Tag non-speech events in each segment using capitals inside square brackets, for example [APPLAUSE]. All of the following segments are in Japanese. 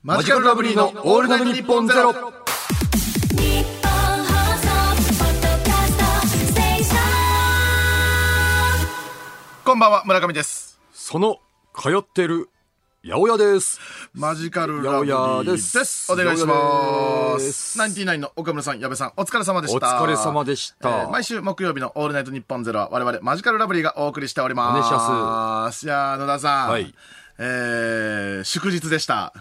マジカルラブリーのオールナイトニッポンゼロ。こんばんは村上です。その通ってる八百屋です。マジカルラブリーです。お願いします。ナインティナインの岡村さん矢部さんお疲れ様でした。お疲れ様でした。えー毎週木曜日のオールナイトニッポンゼロは我々マジカルラブリーがお送りしております。お願いします。いやー野田さん、はい。えー祝日でした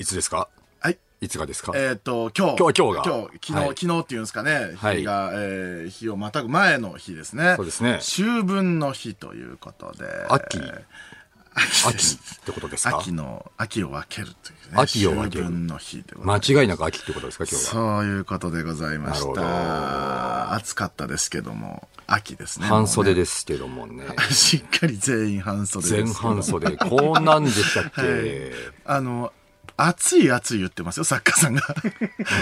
いつですか？はいいつがですか？えっ、と、今日。今日今日が今日、昨日、はい昨日っていうんですかね。はい日が、えー日をまたぐ前の日ですね。そうですね秋分の日ということで。秋えー秋ってことですか？秋の、秋を分けるというね。秋を分ける秋分の日でございます。間違いなく秋ってことですか？今日は。そういうことでございましなるた。暑かったですけども、秋ですね。半袖で。ですけどもね。[LAUGHS] しっかり全員半袖です。全半袖。こんなんでしたっけ、[LAUGHS] はいあの、暑い暑い言ってますよ、作家さんが。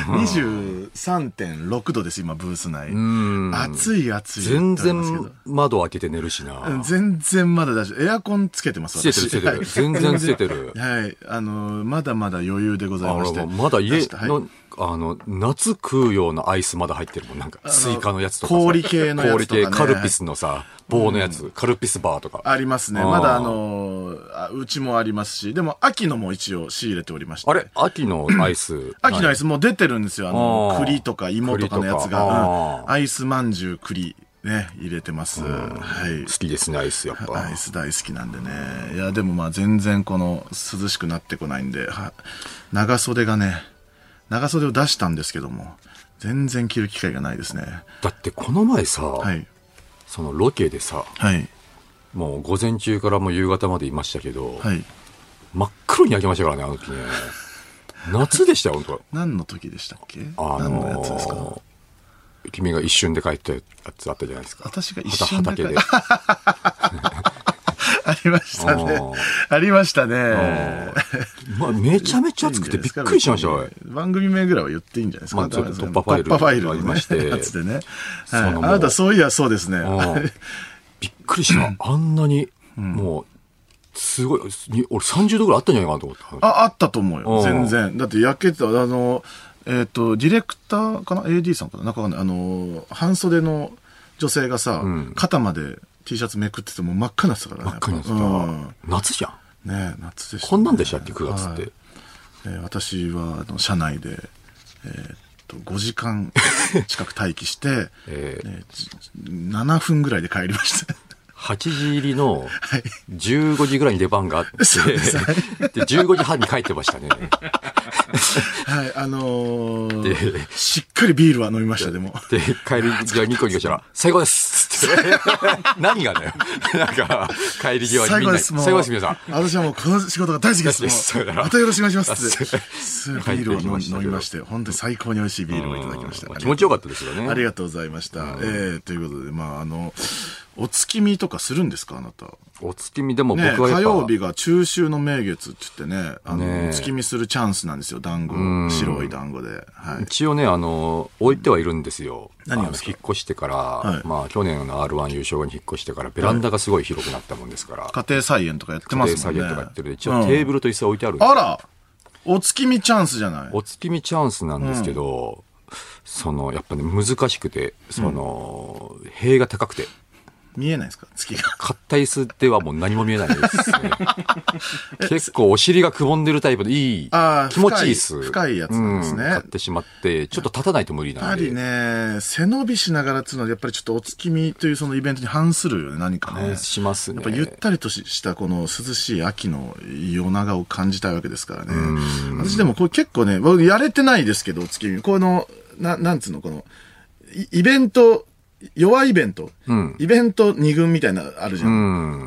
23.6度です、今、ブース内。ん暑い暑い全然窓開けて寝るしな。うん全然まだ大丈夫。エアコンつけてます、つけてるつけてるはい全然つけてるはい。あの、まだまだ余裕でございあまして。のまだ家はいの、あの、夏食うようなアイスまだ入ってるもん。なんか、スイカのやつとかさ。氷系のやつとかね氷系、カルピスのさ、棒のやつ、カルピスバーとか。ありますね。まだあのあ、うちもありますし、でも秋のも一応仕入れておりまして。あれ？秋のアイス。[CLEARS THROAT] 秋のアイスもう出てるんですよ。あの、栗とか芋とかのやつが。アイスまんじゅう栗、ね、入れてます。はい好。きですね、アイス、やっぱ。アイス大好きなんでね。いや、でもまあ全然この涼しくなってこないんで、は長袖がね、長袖を出したんですけども、全然着る機会がないですね。だってこの前さ、はい。そのロケでさ、はい。もう午前中からもう夕方までいましたけど、はい。真っ黒に焼けましたからね、あの時ね。夏でしたよ、本当何の時でしたっけ？あ何のやつですか？のー君が一瞬で帰ったやつあったじゃないですか。私が一瞬で帰畑で。[LAUGHS] ありましたね [LAUGHS] ありましたね。まあ、めちゃめちゃ暑くてびっくりしました番組名ぐらいは言っていいんじゃないですか。まあ突破ファイル突破ファイルありましてやつでね。あなたそういやそうですね。うんびっくりした。あんなに、もう、すごい、に俺30度ぐらいあったんじゃないかなと思った。あ、あったと思うよ。うん全然。だって焼けてた、あの、えっ、と、ディレクターかな ?AD さんかな？なんか。あの、半袖の女性がさ、ん肩まで T シャツめくっててもう真っ赤になってたからね。真っ赤になってたうん夏じゃん。ねえ夏でした、ね。こんなんでしたっけ、9月って。はいえー私はあの車内で、えーっと5時間近く待機して、[LAUGHS] えーえーじ7分ぐらいで帰りました。8時入りの15時ぐらいに出番があって、で、15時半に帰ってましたね。はい、あのーでしっかりビールは飲みました、でも。で、帰り際ニコニコしたら、[LAUGHS] 最後ですつって。何がだよ。[LAUGHS] なんか、帰り際に最後です、もう。最後です、皆さん。私はもうこの仕事が大好きです。またよろしくお願いしますって。ビールを飲み飲みまして、本当に最高に美味しいビールをいただきました。気持ちよかったですよね。ありがとうございました。えー、ということで、まあ、あの、お月見とかするんですかあなた？お月見でも僕ね、はやっぱ、火曜日が中秋の名月って言ってね、あの、ねお月見するチャンスなんですよ、団子。白い団子で。はい。一応ね、あの、置いてはいるんですよ。何引っ越してから、い。まあ、去年の R1 優勝後に引っ越してから、ベランダがすごい広くなったもんですから、家庭菜園とかやってますね。家庭菜園とかやってる一応テーブルと椅子は置いてあるんですよ。あらお月見チャンスじゃない？お月見チャンスなんですけど、その、やっぱね、難しくて、その、塀が高くて、見えないですか？月が。買った椅子ではもう何も見えないですね。[LAUGHS] 結構お尻がくぼんでるタイプでいいあー、気持ちいい椅子。深いやつなんですねう買ってしまって、ちょっと立たないと無理やっぱなんで。りね、背伸びしながらっていうのは、やっぱりちょっとお月見というそのイベントに反するよね、何かね。反しますねやっぱゆったりとしたこの涼しい秋の夜長を感じたいわけですからね。私でもこれ結構ね、僕やれてないですけど、お月見。この、な、なんつうの、この、イイベント、弱いイベント、ん。イベント二軍みたいなのあるじゃん。う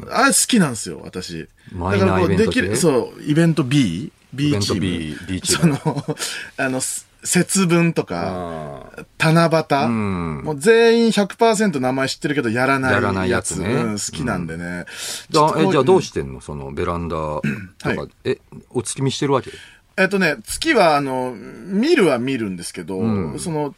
ん。あれ好きなんですよ、私。だからこうできる、そう、イベント B、B チーム。B B チそーム。[LAUGHS] の、あの、す節分とか、あ七夕、ん。もう全員100%名前知ってるけどやらないやらないやつね。うん好きなんでね。ーだえ、じゃあどうししてんの？そのベランダとか、はい。え、お月見してるわけ？えっとね、月は、あの、見るは見るんですけど、その、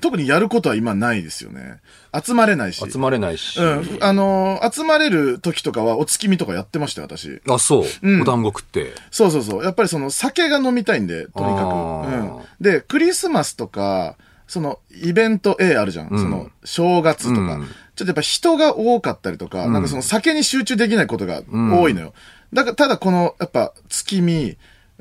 特にやることは今ないですよね。集まれないし。集まれないし。うん。あのー集まれる時とかはお月見とかやってましたよ、私。あ、そう。うんお団子食って。そうそうそう。やっぱりその酒が飲みたいんで、とにかく。うん。で、クリスマスとか、そのイベント A あるじゃん。うんその正月とか、うんちょっとやっぱ人が多かったりとか、んなんかその酒に集中できないことが多いのよ。だから、ただこの、やっぱ月見、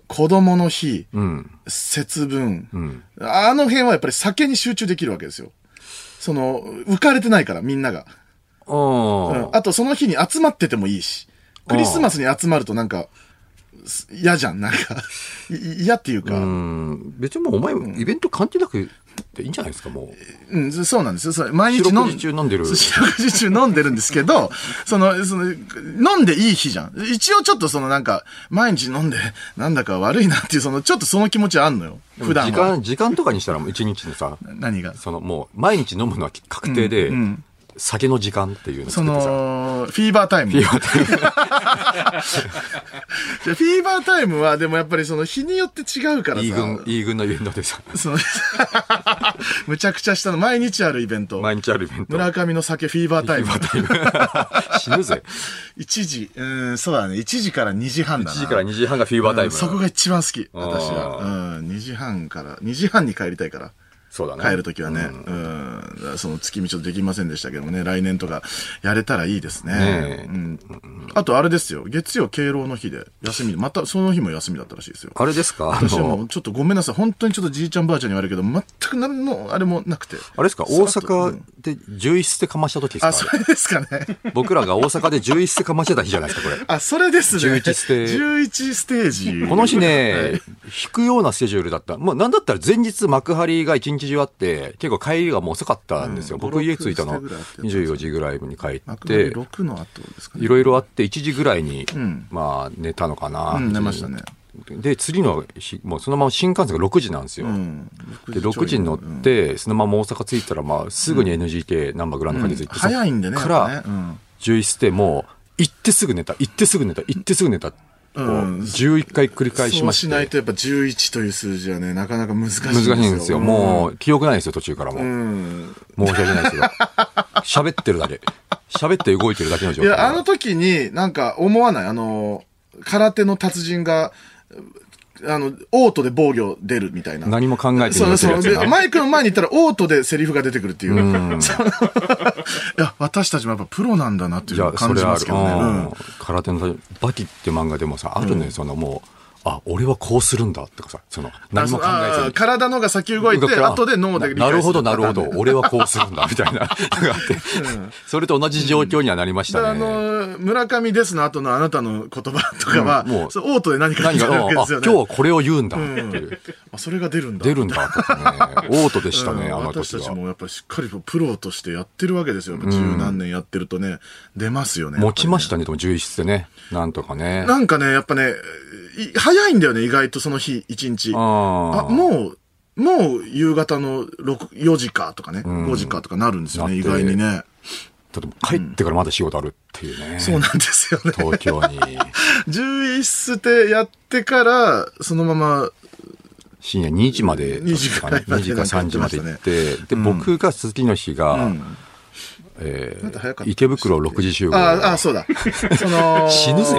子供の日、うん。節分、うん。あの辺はやっぱり酒に集中できるわけですよ。その、浮かれてないから、みんなが。あうんあと、その日に集まっててもいいし。クリスマスに集まるとなんか、す嫌じゃん、なんか。[LAUGHS] い嫌っていうか、ううん、ん。別にもうお前、イベント関係なくていいんじゃないですか、もう。そうなんですよ。それ毎日飲ん四六時中飲んでる [LAUGHS] 四六時中飲んでるんですけど、[LAUGHS] その、その、飲んでいい日じゃん。一応ちょっとそのなんか、毎日飲んで、なんだか悪いなっていう、その、ちょっとその気持ちはあんのよ。普段は。時間、時間とかにしたらもう一日のさ、何が？そのもう、毎日飲むのは確定で、うんうん酒の時間っていうのをそ。の、フィーバータイム。フィーバータイムじゃあフィーバータイムは、でもやっぱりその日によって違うからさ。イーグン、イーグンのイベントでさ、その [LAUGHS] むちゃくちゃしたの、毎日あるイベント。毎日あるイベント。村上の酒フィーバータイム。[LAUGHS] 死ぬぜ。1時、うん、そうだね。1時から2時半だ1な。時から2時半がフィーバータイム。うんそこが一番好き、私は。うん、2時半から、2時半に帰りたいから。そうだね。帰るときはね、うん、だからその月見ちょっとできませんでしたけどもね、来年とかやれたらいいですね。ねえうん。あとあれですよ、月曜敬老の日で休み、またその日も休みだったらしいですよ。あれですか？あ私はものうちょっとごめんなさい。本当にちょっとじいちゃんばあちゃんに言われるけど、全く何のあれもなくて。あれですか？大阪で11捨てかました時ですあ、かそれですかね。僕らが大阪で11捨てかましてた日じゃないですか、これ。あ、それですね。11ステ11ステージ。この日ね、引くようなスケジュールだった。もうなんだったら前日幕張が一日中あって、結構帰りがもう遅かったんですよ。うん僕家着いたの5 6ぐらいあって24時ぐらいに帰って、6の後ですかね。いろいろあって1時ぐらいに、んまあ寝たのかな。うん、寝ましたね。で、次の日、もうそのまま新幹線が6時なんですよ。うん。で、6時に乗っうんて、そのまま大阪着いたら、まあ、すぐに NGK ナンバーグランド花月行って、早いんでね。からね、うん11捨て、もう、行ってすぐ寝た、行ってすぐ寝た、行ってすぐ寝た、こううん11回繰り返しまして。そうしないとやっぱ11という数字はね、なかなか難しいんですよ。難しいんですよ。もう、記憶ないですよ、途中からもう。うん。申し訳ないですよ。[LAUGHS] 喋ってるだけ。喋って動いてるだけの状態。いや、あの時になんか思わない？あの、空手の達人が、あの、オートで防御出るみたいな。何も考えてそうそう。でやつやなマイクの前に行ったらオートでセリフが出てくるっていう。その [LAUGHS] いや、私たちもやっぱプロなんだなっていいうや、感。じますけどね。うんうん空手のバキって漫画でもさ、あるね、そのもう、あ、俺はこうするんだってかさ、その、何も考えずあに。体のが先動いて、後で脳で理解するなるほど、なるほど俺はこうするんだ、みたいな。[LAUGHS] それと同じ状況にはなりましだからあたね。の、村上ですの後のあなたの言葉とかは、うんもうオートで何か何が、出てるわけあ、ですよね。今日はこれを言うんだっていう。あ、それが出るんだ。出るんだね。オートでしたね、うんあの私時は。たちもやっぱりしっかりプロとしてやってるわけですよ。十何年やってるとね、出ますよね。持ちましやたね、でも11室でね。なんとかね。なんかね、やっぱね、い早いんだよね、意外とその日、一日。あ。もう、もう夕方の6 4時かとかね、ん5時かとかなるんですよね、意外にね。だって帰ってからまだ仕事あるっていうね。そうなんですよね。東京に。11捨てやってから、そのまま、深夜2時まで、2時ぐらいまで2時か3時まで行って、で、うん僕が次の日が、うんえまだ早かったー池袋6時集合。ああ、そうだ。[LAUGHS] その、死ぬぜ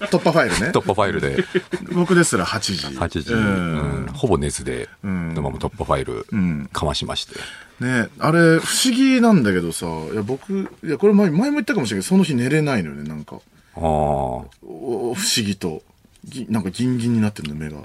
突破ファイルね突。破ファイルで、[LAUGHS] 僕ですら8時。8時、ううんん。ほぼ熱で、んそのまま突破ファイルうん、かましまして。ねあれ、不思議なんだけどさ、いや、僕、いや、これ前前も言ったかもしれないけど、その日寝れないのよね、なんか。ああ。お不思議と。ぎなんかギンギンになってるの、目が。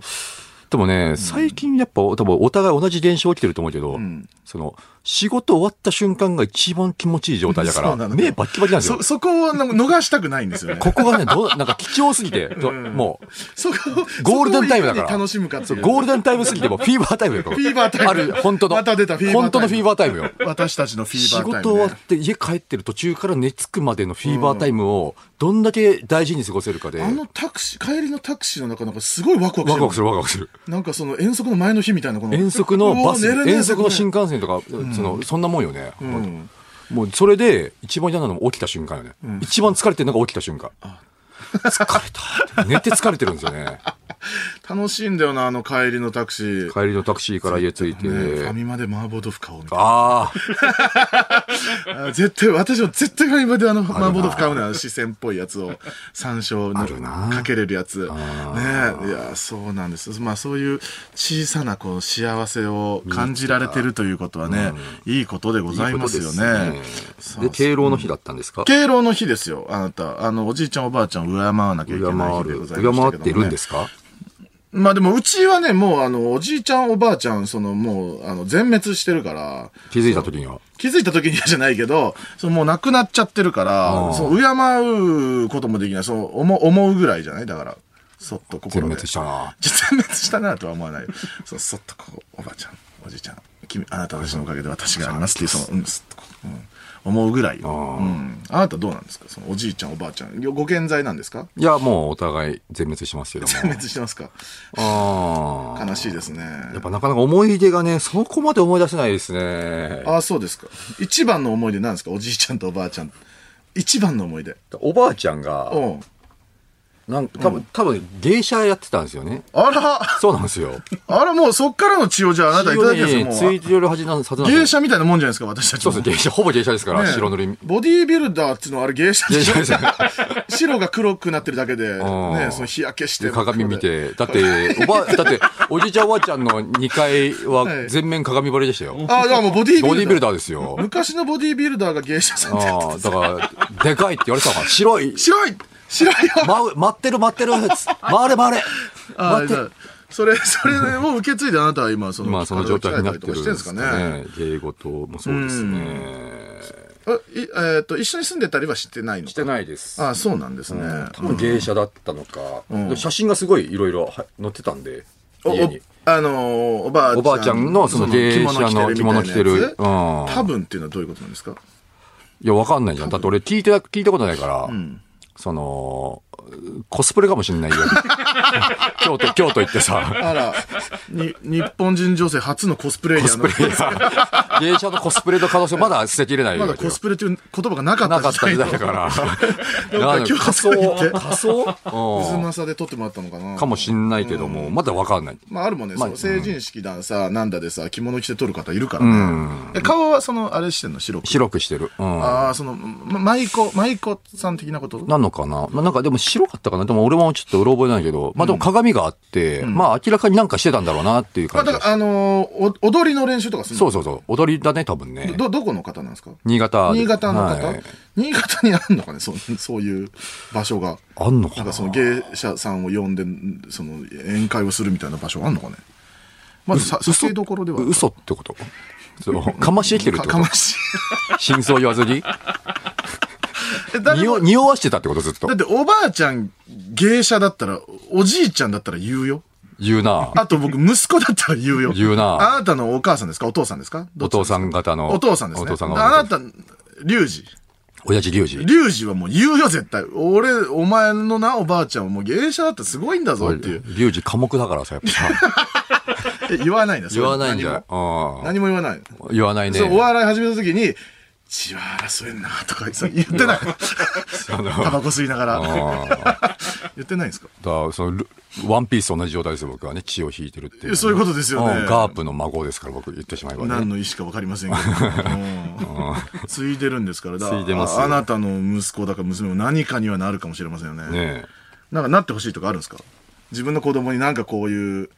でもね、最近やっぱ、多分お互い同じ現象起きてると思うけど、んその、仕事終わった瞬間が一番気持ちいい状態だから、目バッキバキなんですよそ、。そこを逃したくないんですよね。ここがね、どう、なんか貴重すぎて、どもう、そこを、ゴールデンタイムだから楽しむかって。ゴールデンタイムすぎてもフィーバータイムよ。フフィーバータイムある、本当の。また出たフィーバータイム本当のフィーバータイムよ。私たちのフィー仕バータイム、ね。事終わって家帰ってる途中から寝つくまでのフィーバータイムをどんだけ大事に過ごせるかで、あのタクシー、帰りのタクシーの中なんかすごいワクワクしてワクワクするワクワクする。なんかその遠足の前の日みたいなこの。遠足のバス、遠足の新こ幹線とか、その、そんなもんよね。んもうそれで一番嫌なのも起きた瞬間よね。一番疲れてるのが起きた瞬間。疲れた。寝て疲れてるんですよね。[LAUGHS] 楽しいんだよな、あの帰りのタクシー。帰りのタクシーから家着いて。ね、ファミマで麻婆豆腐買おうみたいな。ああ [LAUGHS] 絶対、私も絶対ファミマであの、麻婆豆腐買うのよ。四川っぽいやつを、山椒あるなのかけれるやつ。ねあいや、そうなんです。まあそういう小さなこう幸せを感じられてるということはね、いいことでごあ。ざいますよいいね。ことですねで、敬老の日だったんですか？敬老の日ですよ、あなた。あの、おじいちゃんおばあちゃんを敬わなきゃいけ敬ない日でるございましたけども、ね。敬ってるんですか？まあでも、うちはね、もうあの、おじいちゃんおばあちゃん、そのもう、あの、全滅してるから、気づいた時には。気づいた時にはじゃないけど、そのもう亡くなっちゃってるからそう、敬うこともできない、そう、思う思うぐらいじゃない？だから、そっと心で。全滅したな。全滅したなとは思わないよ。そう、そっとこう、おばあちゃん、おじいちゃん、君、あなた私のおかげで私がありますっていう、その、うん、すっとこう、うん、思うぐらいうん。あなたどうなんですか？そのおじいちゃん、おばあちゃん。ご健在なんですか？いや、もうお互い全滅してますけども。[LAUGHS] 全滅してますか？ああ。悲しいですね。やっぱなかなか思い出がね、そこまで思い出せないですね。ああ、そうですか。一番の思い出なんですか？おじいちゃんとおばあちゃん。一番の思い出。おばあちゃんが、うん。なんか多分、多分芸者やってたんですよね。あら、そうなんですよ。あら、もうそっからの血をじゃああなたいただきますよ、もう。ついてるはずなんです。芸者みたいなもんじゃないですか、私たちも。そうです、芸者、ほぼ芸者ですから、ね白塗り。ボディービルダーっていうのはあれ芸者芸者ですよ。白が黒くなってるだけで、んね、その日焼けして。で鏡見て、だって、おば、[LAUGHS] だって、おじいちゃんおばあちゃんの2階ははい全面鏡張りでしたよ。ああ、だからもうボディービルダー。ボディービルダーですよ。昔のボディービルダーが芸者さんってやああ、だから、でかいって言われてたから、白い、白い白いよまう、待ってる待ってる、つ回れ回れああ、待ってじゃあそれ、それを受け継いであなたは今、その、今その状態になってるんしてんですかね。芸事もそうですね。あいえっと、一緒に住んでたりはしてないのしてないです。ああ、そうなんですね。多分芸者だったのか、写真がすごいいろいろは載ってたんで、お家に。おあのーおばあちゃん。おばあちゃんのその芸者の着物着てるみたいなやつ？うん多分っていうのはどういうことなんですか？いや、わかんないじゃん。だって俺聞いて、聞いたことないから、その、コスプレかもしんないよ。[LAUGHS] 京都、京都行ってさ、あら、に、日本人女性初のコスプレイヤーの。コスプレイヤー、芸者のコスプレの可能性まだ捨てきれないよ。だコスプレという言葉がなかったなかった時代だから。なん京都仮装行って。仮装渦うん。政で撮ってもらったのかな。かもしんないけども、まだわかんない。まああるもんね、成人式ださ、なんだでさ、着物着て撮る方いるからね。え顔はその、あれしてんの？白く。白くしてる。うん。ああ、その、ま、舞妓、舞妓さん的なこと？なのかな？まあ、なんかでも白かったかな？でも俺もちょっとうろ覚えないけど、まあでも鏡があって、まあ明らかになんかしてたんだろうなっていうまあ、感じ。がだから、あのーお踊りの練習とかするそうそうそう。踊りだね、多分ね。ど、どこの方なんですか？新潟。で。新潟の方、はい。新潟にあるのかね？そう、そういう場所が。あんのかな？なんかその芸者さんを呼んで、その宴会をするみたいな場所あんのかね？まずさ、酒どころでは。嘘ってこと？そう。かましてきてるってこと？か [LAUGHS] かまし。い。真相言わずに？匂匂わしてたってこと？ずっとだっ。ておばあちゃん芸者だったら、おじいちゃんだったら言うよ。言うな。あと僕、息子だったら言うよ。言うなあなたのお母さんですか？お父さんですか？お父さん方の。お父さんですね。お父さんあが。なた、リュウジ。親父龍二。リュウジはもう言うよ、絶対。俺、お前のな、おばあちゃんはもう芸者だったらすごいんだぞっていう。龍二寡黙だからさ、やっぱさ。[LAUGHS] え言わないんだ、言わないんじゃない何もうん何も言わない。言わないね。そう、お笑い始めた時に、血は争えんな、とかさ言ってない。[LAUGHS] タバコ吸いながら。あ [LAUGHS] 言ってないんですか？だそのルワンピースと同じ状態ですよ、僕はね。血を引いてるっていう。そういうことですよねうんガープの孫ですから、僕言ってしまえばね。何の意思か分かりませんけど。うん継いでるんですから。いああなたの息子だか娘も何かにはなるかもしれませんよね。ねえ。なんかなってほしいとかあるんですか？自分の子供になんかこういう、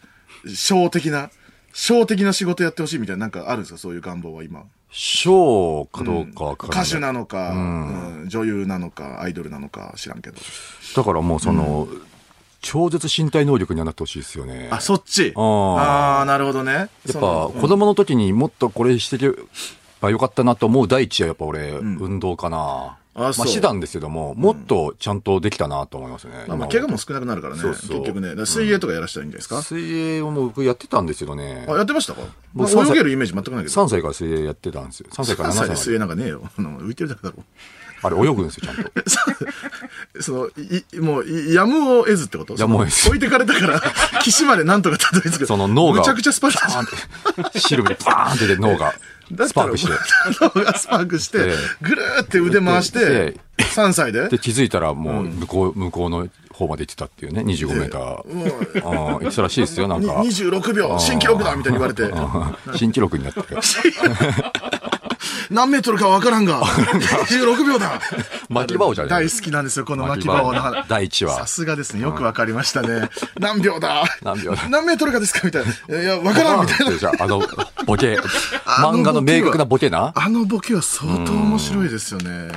小的な、小的な仕事やってほしいみたいななんかあるんですか？そういう願望は今。ショーかどうかわかんない歌手なのか、うん女優なのか、アイドルなのか知らんけど。だからもうその、超絶身体能力にはなってほしいですよね。あ、そっち？あーああ、なるほどね。やっやっぱ子供の時にもっとこれしてけばよかったなと思う第一はやっぱ俺、運動かな。まああそうしてたんですけども、もっとちゃんとできたなと思いますね。まあ、まあ今怪我も少なくなるからね。そうそう結局ね。水泳とかやらしたらいいんじゃないですか、水泳をもう僕やってたんですけどねあ、。やってましたか？僕まあ泳げるイメージ全くないけど。3歳から水泳やってたんですよ。3歳から3 7歳で歳ま水泳なんかねえよ。浮いてるだけだろ。で。あれ泳ぐんですよ、ちゃんと。[LAUGHS] その、い、もう、いやむを得ずってこと？やむを得ず置いてかれたから、[LAUGHS] 岸までなんとかたどり着く。その脳が。むちゃくちゃスパルタじゃん汁にバーンって出て脳が。[LAUGHS] スパークして。脳がスパークしてええ、ぐるーって腕回してで、3歳で？で、気づいたらもう向こう、向こうの方まで行ってたっていうね、25メーター。うん、行ってたらしいですよ、なんにか。26秒、新記録だみたいに言われて、うん新記録になってる。何メートルかわからんが、26秒だ [LAUGHS] 巻き場をじゃね大好きなんですよ、この巻き場をの話。第一話さすがですね。よくわかりましたね。何秒だ何秒だ何メートルかですかみたいな。いや、わからんみたいな。じゃあ、あの、ボケ、漫画の明確なボケな？あのボケは相当面白いですよね。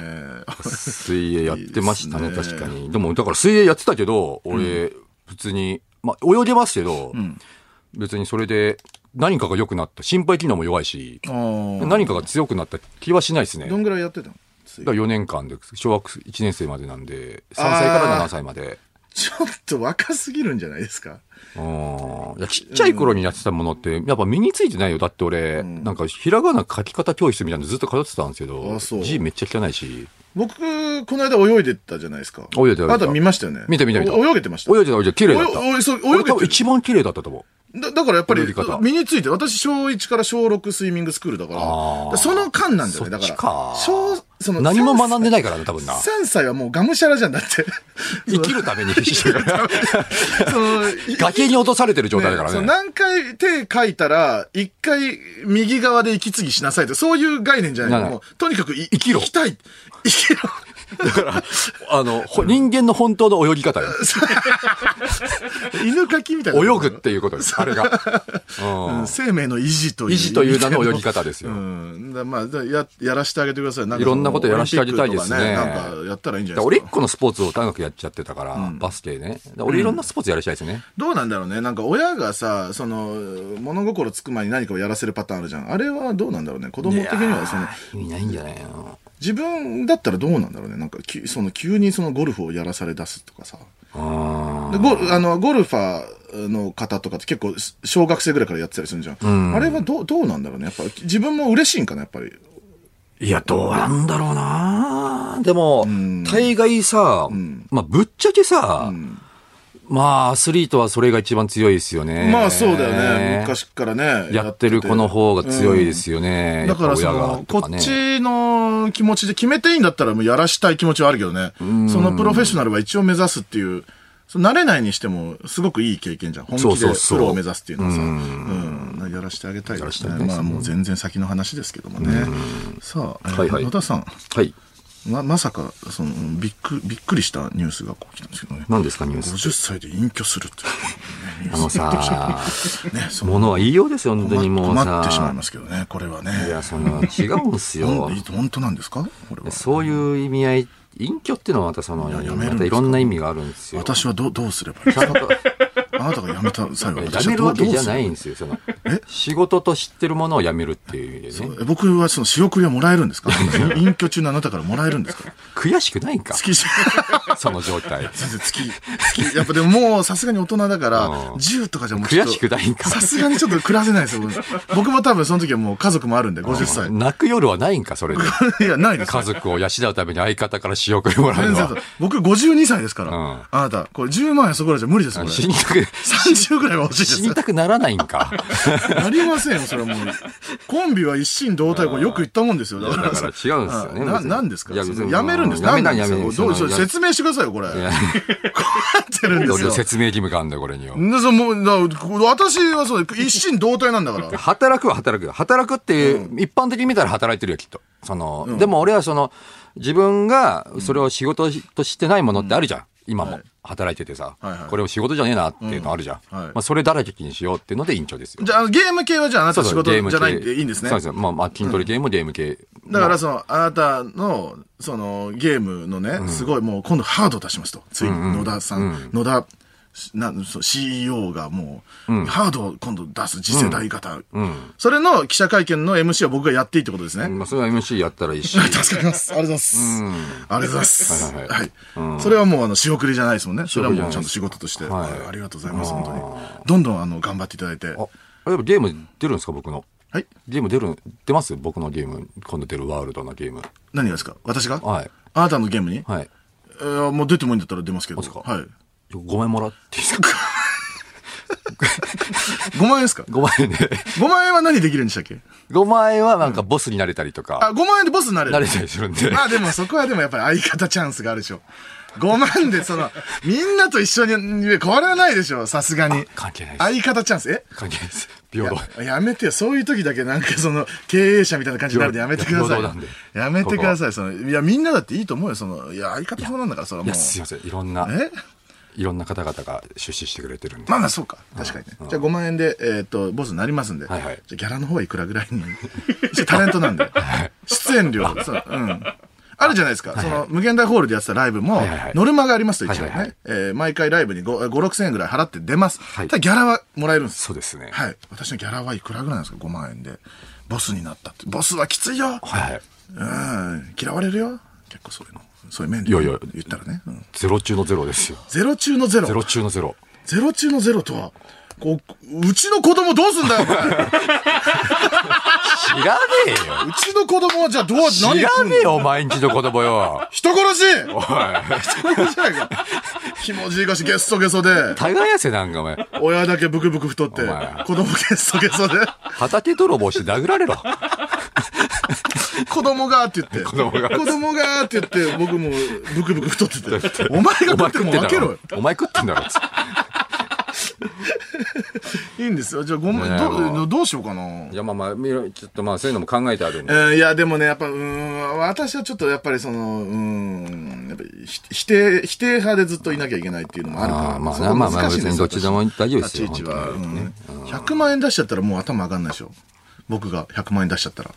水泳やってましたね確かに。でも、だから水泳やってたけど、俺、普通に、まあ、泳げますけど、別にそれで何かが良くなった。心肺機能も弱いし、何かが強くなった気はしないですね。どんぐらいやってたのら4年間で、小学1年生までなんで、3歳から7歳まで。ちょっと若すぎるんじゃないですか？うんいやちっちゃい頃にやってたものって、やっぱ身についてないよ。だって俺、なんかひらがな書き方教室みたいなのずっと通ってたんですけど字めっちゃ汚いし、僕、この間泳いでたじゃないですか。泳いでたあなた見ましたよね。見た見た見たお泳げてました。泳いでた泳いでた綺麗だった。泳げて俺多分一番綺麗だったと思う。だだからやっぱり身について、私小1から小6スイミングスクールだから、その間なんだよね。だか、から小、その何も学んでい。ないからね、多分な。3歳はもうがむしゃらじゃんだって。[LAUGHS] 生きるために必死だから。[LAUGHS] その崖に落とされてる状態だからそうね。何回手書いたら、一回右側で息継ぎしなさいと、そういう概念じゃないないもうとにかくい生きろ生きたい。生きろ。だから、あの、ほ人間の本当の泳ぎ方よ。犬かきみたいな。泳ぐっていうことです、あれが。うんうん生命の維持という。維持という名の泳ぎ方ですようん。だまあ、だや、やらしてあげてください。なんかいろんなことやらしてあげたいですねなんかやったらいいんじゃだないですか。俺一個のスポーツを長くやっちゃってたから、バスケね。俺いろんなスポーツやらしたいですね。どうなんだろうね。なんか親がさ、その、物心つく前に何かをやらせるパターンあるじゃん。あれはどうなんだろうね。子供的には、その、意味ないんじゃないの自分だったらどうなんだろうね。なんか、きその、急にそのゴルフをやらされ出すとかさ。あでゴあのゴルファーの方とかって結構小学生ぐらいからやってたりするじゃん。あれはどうどうなんだろうね。やっぱ自分も嬉しいんかな、やっぱり。いや、どうなんだろうなでも、大概さ、まあ、ぶっちゃけさ、まあ、アスリートはそれが一番強いですよね。まあそうだよね。昔からね。やってる子の方が強いですよね。だからその、ねこっちの気持ちで決めていいんだったらもうやらしたい気持ちはあるけどね。そのプロフェッショナルは一応目指すっていう、慣れないにしてもすごくいい経験じゃん。本気でプロを目指すっていうのはさ。うん。やらしてあげたいですね。まあもう全然先の話ですけどもね。さあ、えーはいはい野田さん。はい。ま、まさか、その、びっく、びっくりしたニュースがこう来たんですけどね。何ですか、ニュース。50歳で隠居するっていう、ね。[LAUGHS] あのさ、ね、そのものは言いようですよ、本当にもうさ。困ってしまいますけどね、これはね。いや、その、違うんすよ。[LAUGHS] 本当なんですか？これは。そういう意味合い、隠居っていうのはまたその、ややめるんですか？またいろんな意味があるんですよ。私はどうどうすればいい？ですかあなたが辞めた際は私辞めるわけじゃないんですよ。その、仕事と知ってるものを辞めるっていう意味でね。僕はその仕送りはもらえるんですか？[LAUGHS] 隠居中のあなたからもらえるんですか？悔しくないんか？月、[LAUGHS] その状態。全然月、月、やっぱでももうさすがに大人だから、うん10とかじゃもうちょっと悔しくないんか？さすがにちょっと暮らせないですよ。僕も多分その時はもう家族もあるんで、50歳。泣く夜はないんか、それで。[LAUGHS] いや、ないです。家族を養うために相方から仕送りもらうのは。僕52歳ですから。うんあなた、これ10万円そこらじゃ無理です、これ。死にたく、30ぐらいは欲しいです。死にたくならないんか。[LAUGHS] なりませんよ、それはもう。コンビは一心同体、これよく言ったもんですよ。だから違うんですよねな、んですか？いやめるんですやめないやめないどう説明してくださいよ、これ。こういややってるんですよ。説明義務があるんだよ、これには。でそうもうだ私はそう、一心同体なんだから。働くは働くよ。働くって一般的に見たら働いてるよ、きっと。その、でも俺はその、自分がそれを仕事としてないものってあるじゃん。今も。働いててさ、はいはいこれを仕事じゃねえなっていうのあるじゃん。うんはいまあそれだらけにしようっていうので委員長ですよ。じゃあ、ゲーム系はじゃああなた仕事じゃないんでいいんですね。そうですよ。まあ、まあ、筋トレ系もゲーム系。だからその、あなたの、その、ゲームのね、すごいもう今度ハード出しますと。ついに野田さん、野田、なそう CEO がもう、ハードを今度出す次世代型。それの記者会見の MC は僕がやっていいってことですね。まあ、それは MC やったらいいし。[LAUGHS] 助かります。ありがとうございます。ありがとうございます。はいはいはい。それはもうあの、仕送りじゃないですもんね。それはもうちゃんと仕事として。はいはいありがとうございます、本当に。どんどんあの、頑張っていただいて。あ、あでもゲーム出るんですか、僕の？はい。ゲーム出る、出ます僕のゲーム。今度出るワールドなゲーム。何がですか？私が？はい。あなたのゲームに？はい。えーもう出てもいいんだったら出ますけど。はい。5枚もらっていいですか？5万円ですか？5万円で。?5 万円は何できるんでしたっけ？5万円はなんかボスになれたりとあ、か、5万円でボスになれるなれたりするんで。まあでもそこはでもやっぱり相方チャンスがあるでしょ。5万でその、みんなと一緒に変わらないでしょ、さすがに。関係ない。相方チャンス、え？関係ないです。平等。ややめてよ。そういう時だけなんかその、経営者みたいな感じになるんでやめてくださいよ平等なんで。やめてください。その、いや、みんなだっていいと思うよ。その、いや、相方そうなんだから、それはいもや、う。すいません。いろんな、え？いろんな方々が出資してくれてるんで。まあまあそうか。確かにね。じゃあ5万円で、えっ、と、ボスになりますんで。はいはいじゃあギャラの方はいくらぐらいに？[LAUGHS] タレントなんで。出演料。そう、うん。あるじゃないですか。その、無限大ホールでやってたライブもはいはいはい、ノルマがありますと一応ね。はいはいはいえー毎回ライブに5、5 6千円ぐらい払って出ます。はいただギャラはもらえるんです。そうですね。はい。私のギャラはいくらぐらいなんですか ?5 万円で。ボスになったって。ボスはきついよ。はいはい。うん。嫌われるよ。結構そういうの。そういう面でいやいや言ったらね。うんゼロ中のゼロですよ。ゼロ中のゼロ。ゼロ中のゼロ。ゼロ中のゼロとは、こう、うちの子供どうすんだよ、お前知らねえよ。うちの子供はじゃあどう、何知らねえよ、毎日の子供よ。人殺しおい。人殺しじゃないか。ひもじいがしゲッソゲソで、耕せなんかお前。親だけブクブク太ってお前、子供ゲッソゲソで、畑泥棒して殴られろ。[LAUGHS] 子供がって言って、子供が子供がって言って、僕もブクブク太ってて、お前が食っても分けろよ。お前食ってんだろ。[LAUGHS] いいんですよ。じゃあごめん、ねえどうどうしようかな。いや、まあまあ、みろちょっとまあ、そういうのも考えてあるんで。うんいや、でもね、やっぱ、うん、私はちょっとやっぱりその、うん、やっぱりひ否定、否定派でずっといなきゃいけないっていうのもあるから。あーまあそこまあまあ難しいん別にどっちでも大丈夫ですよ立ち位置は。本当にねうん100万円出しちゃったらもう頭上がんないでしょ。僕が100万円出しちゃったら。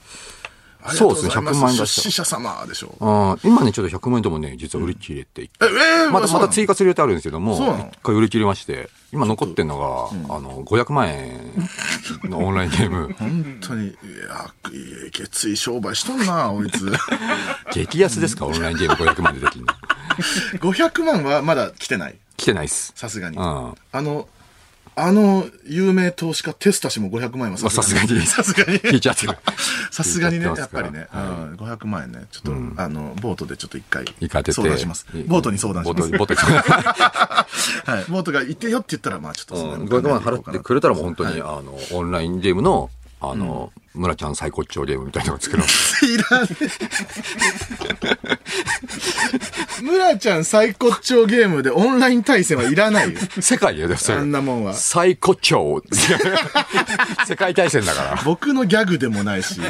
そうですねありがとございます100万円出した出資者様でしょ。あー今ね、ちょっと100万円ともね、実は売り切れていて、え、えーまた、また追加する予定あるんですけども、一回売り切れまして、今残ってんのが、あの、500万円のオンラインゲーム。本当に、いや、決意商売しとんな、こいつ。[LAUGHS] 激安ですか、オンラインゲーム500万でできるの。500万はまだ来てない。来てないっす。さすがに。うんあの、あの、有名投資家テスタ氏も500万円はまあさすがに。さすがに。[LAUGHS] 聞いちゃってる。さすがにね、やっぱりね、うん、500万円ね、ちょっと、あの、ボートでちょっと一回。相談します。ボートに相談します。ボートボートに。[LAUGHS] はい。ボートが行ってよって言ったら、まあちょっとそのうん。500万払ってくれたらもう本当に、あの、オンラインゲームの、あの、村ちゃん最高潮ゲームみたいなのを作るの。いらねえ。村ちゃん最高潮ゲームでオンライン対戦はいらないよ。世界よ、それあんなもんは。最高潮。世界大戦だから。僕のギャグでもないし、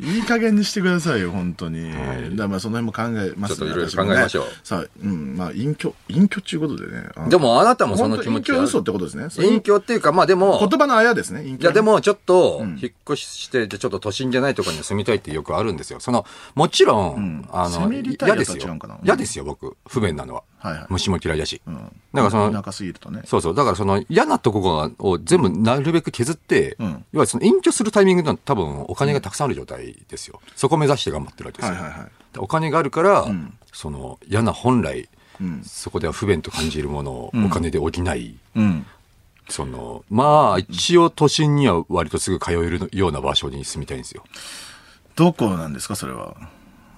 いい加減にしてくださいよ、本当に。だからまあその辺も考えますちょっといろいろ考えましょうさあ、うん、まあ隠居、隠居っていうことでね。あでもあなたもその気持ち隠居嘘ってことですね。隠居っていうか、まあでも、言葉のあやですね、隠居。いやで、もちょっと、引っ越しして、じゃあちょっと都心じゃないところに住みたいってよくあるんですよ。その、もちろん、あの、攻め入りたいやつ嫌ですよ。嫌ですよ、僕。不便なのは。はいはい虫も嫌いだし。うん。だからその田舎すぎるとね。そうそう。だからその嫌なとこを全部なるべく削って、うん要はその隠居するタイミングの多分お金がたくさんある状態ですよ。そこを目指して頑張ってるわけですよ。はいはいはいでお金があるから、んその嫌な本来、うんそこでは不便と感じるものをお金で補い、うん。その、まあ、一応都心には割とすぐ通えるような場所に住みたいんですよ。どこなんですか、それは。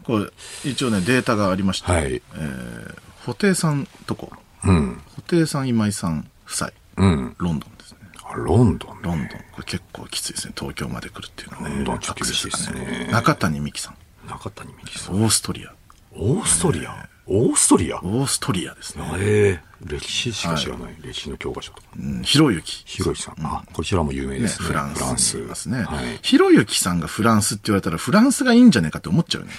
これ、一応ね、データがありまして、はい。えー、布袋さんとこ、うん。布袋さん今井さん夫妻、うん。ロンドンですね。あロンドンね。ロンドン。これ結構きついですね。東京まで来るっていうのはね。ロンドンちょっと厳しいですね中谷美紀さん。中谷美紀さん。オーストリア。オーストリア？オーストリア？オーストリアですね。ええ歴史しか知らない。歴史の教科書とか。うん、ひろゆき。ひろゆきさん。あ、こちらも有名ね、ですね。フランスにいますねはい。ひろゆきさんがフランスって言われたら、フランスがいいんじゃねえかって思っちゃうよね。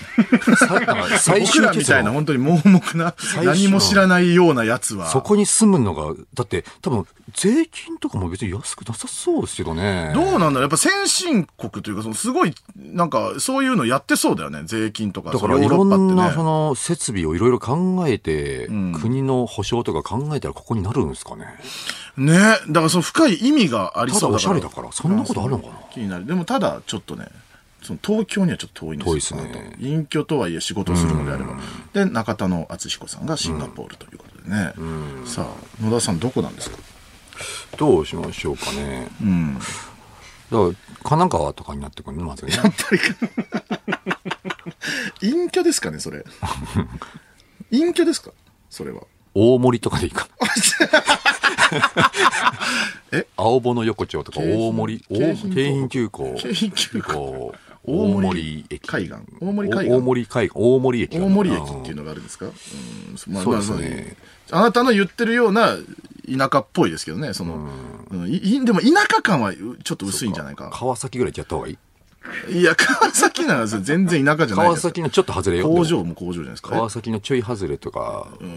最僕らみたいな論。本当に盲目な、終何も知らないようなやつは。そこに住むのが、だって多分税金とかも別に安くなさそうですけどね。どうなんだやっぱ先進国というか、そのすごい、なんか、そういうのやってそうだよね。税金とか。だからいろんなその設備をいろいろ考えて、ん国の保障とか考えたらここになるんですかね。ね。だからその深い意味がありそうだから。ただおしゃれだからそんなことあるのかな気になる。でもただ、ちょっとね、その東京にはちょっと遠いんですよ。遠いですね隠居とはいえ仕事をするのであれば。で、中田の敦彦さんがシンガポールということでね。さあ、野田さんどこなんですか？どうしましょうかね。うん。だから、神奈川とかになってくるね、まずね。隠居ですかね、それ。[LAUGHS] 隠居ですか？それは。大森とかでいいかな。[LAUGHS] え？青物の横丁とか大森、京大浜急行。京浜急行大大森森駅。海岸大森海岸大森海岸。大森駅。大森駅っていうのがあるんですか？うんまあそうですねまああなたの言ってるような田舎っぽいですけどね、その、うんでも田舎感はちょっと薄いんじゃないか。川崎ぐらい行っちゃった方がいいいや、川崎なんですよ。全然田舎じゃない。川崎のちょっと外れよ。工場も工場じゃないですか。川崎のちょい外れとか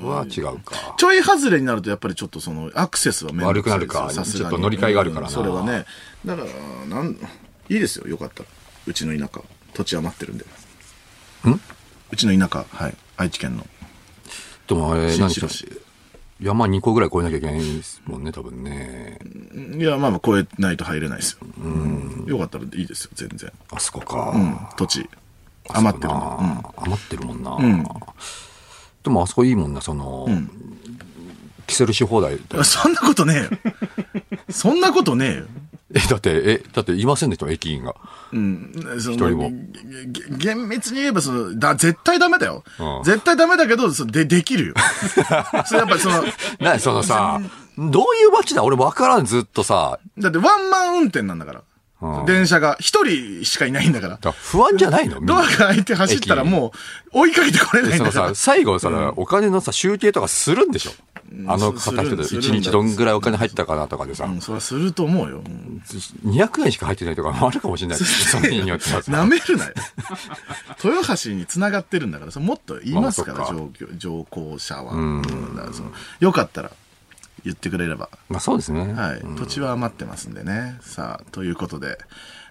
は違うか。ちょい外れになるとやっぱりちょっとそのアクセスはめんどくさいですよ悪くなるかちょっと乗り換えがあるからなうんそれはね。だから、なん、いいですよ。よかったら。うちの田舎。土地余ってるんで。ん？うちの田舎。はい。愛知県の。でもあれ、何新城市。山2個ぐらい越えなきゃいけないですもんね、多分ね。いや、まあまあ、超えないと入れないですよ。うん。よかったらいいですよ、全然。あそこか。うん。土地。余ってるなの。余ってるもんな。んでもあそこいいもんな、その、キセルし放題。うん。そんなことねえよ。そんなことねえよ。え、だって、え、だっていませんでした、駅員が。うん。その一人も厳密に言えば、その、だ、絶対ダメだよ。うん絶対ダメだけど、そで、できるよ。[LAUGHS] それやっぱりその、なそのさ、どういう街だ？俺分からん、ずっとさ。だってワンマン運転なんだから。うん電車が。一人しかいないんだから。だ不安じゃないの？ドアが開いて走ったらもう、追いかけてこれないんそのだからさ、。最後さ、お金のさ、集計とかするんでしょ？あのす方人で、するんだ1日どんぐらいお金入ったかなとかでさう、ん、それはすると思うよ。うん200円しか入ってないとかもあるかもしれない。[LAUGHS] その日によってはさ。舐めるなよ。[LAUGHS] 豊橋に繋がってるんだから、それもっと言いますから、まあそっ乗乗降者は。うんだかよかったら言ってくれれば。まあそうですね。はい。土地は余ってますんでね。さあ、ということで、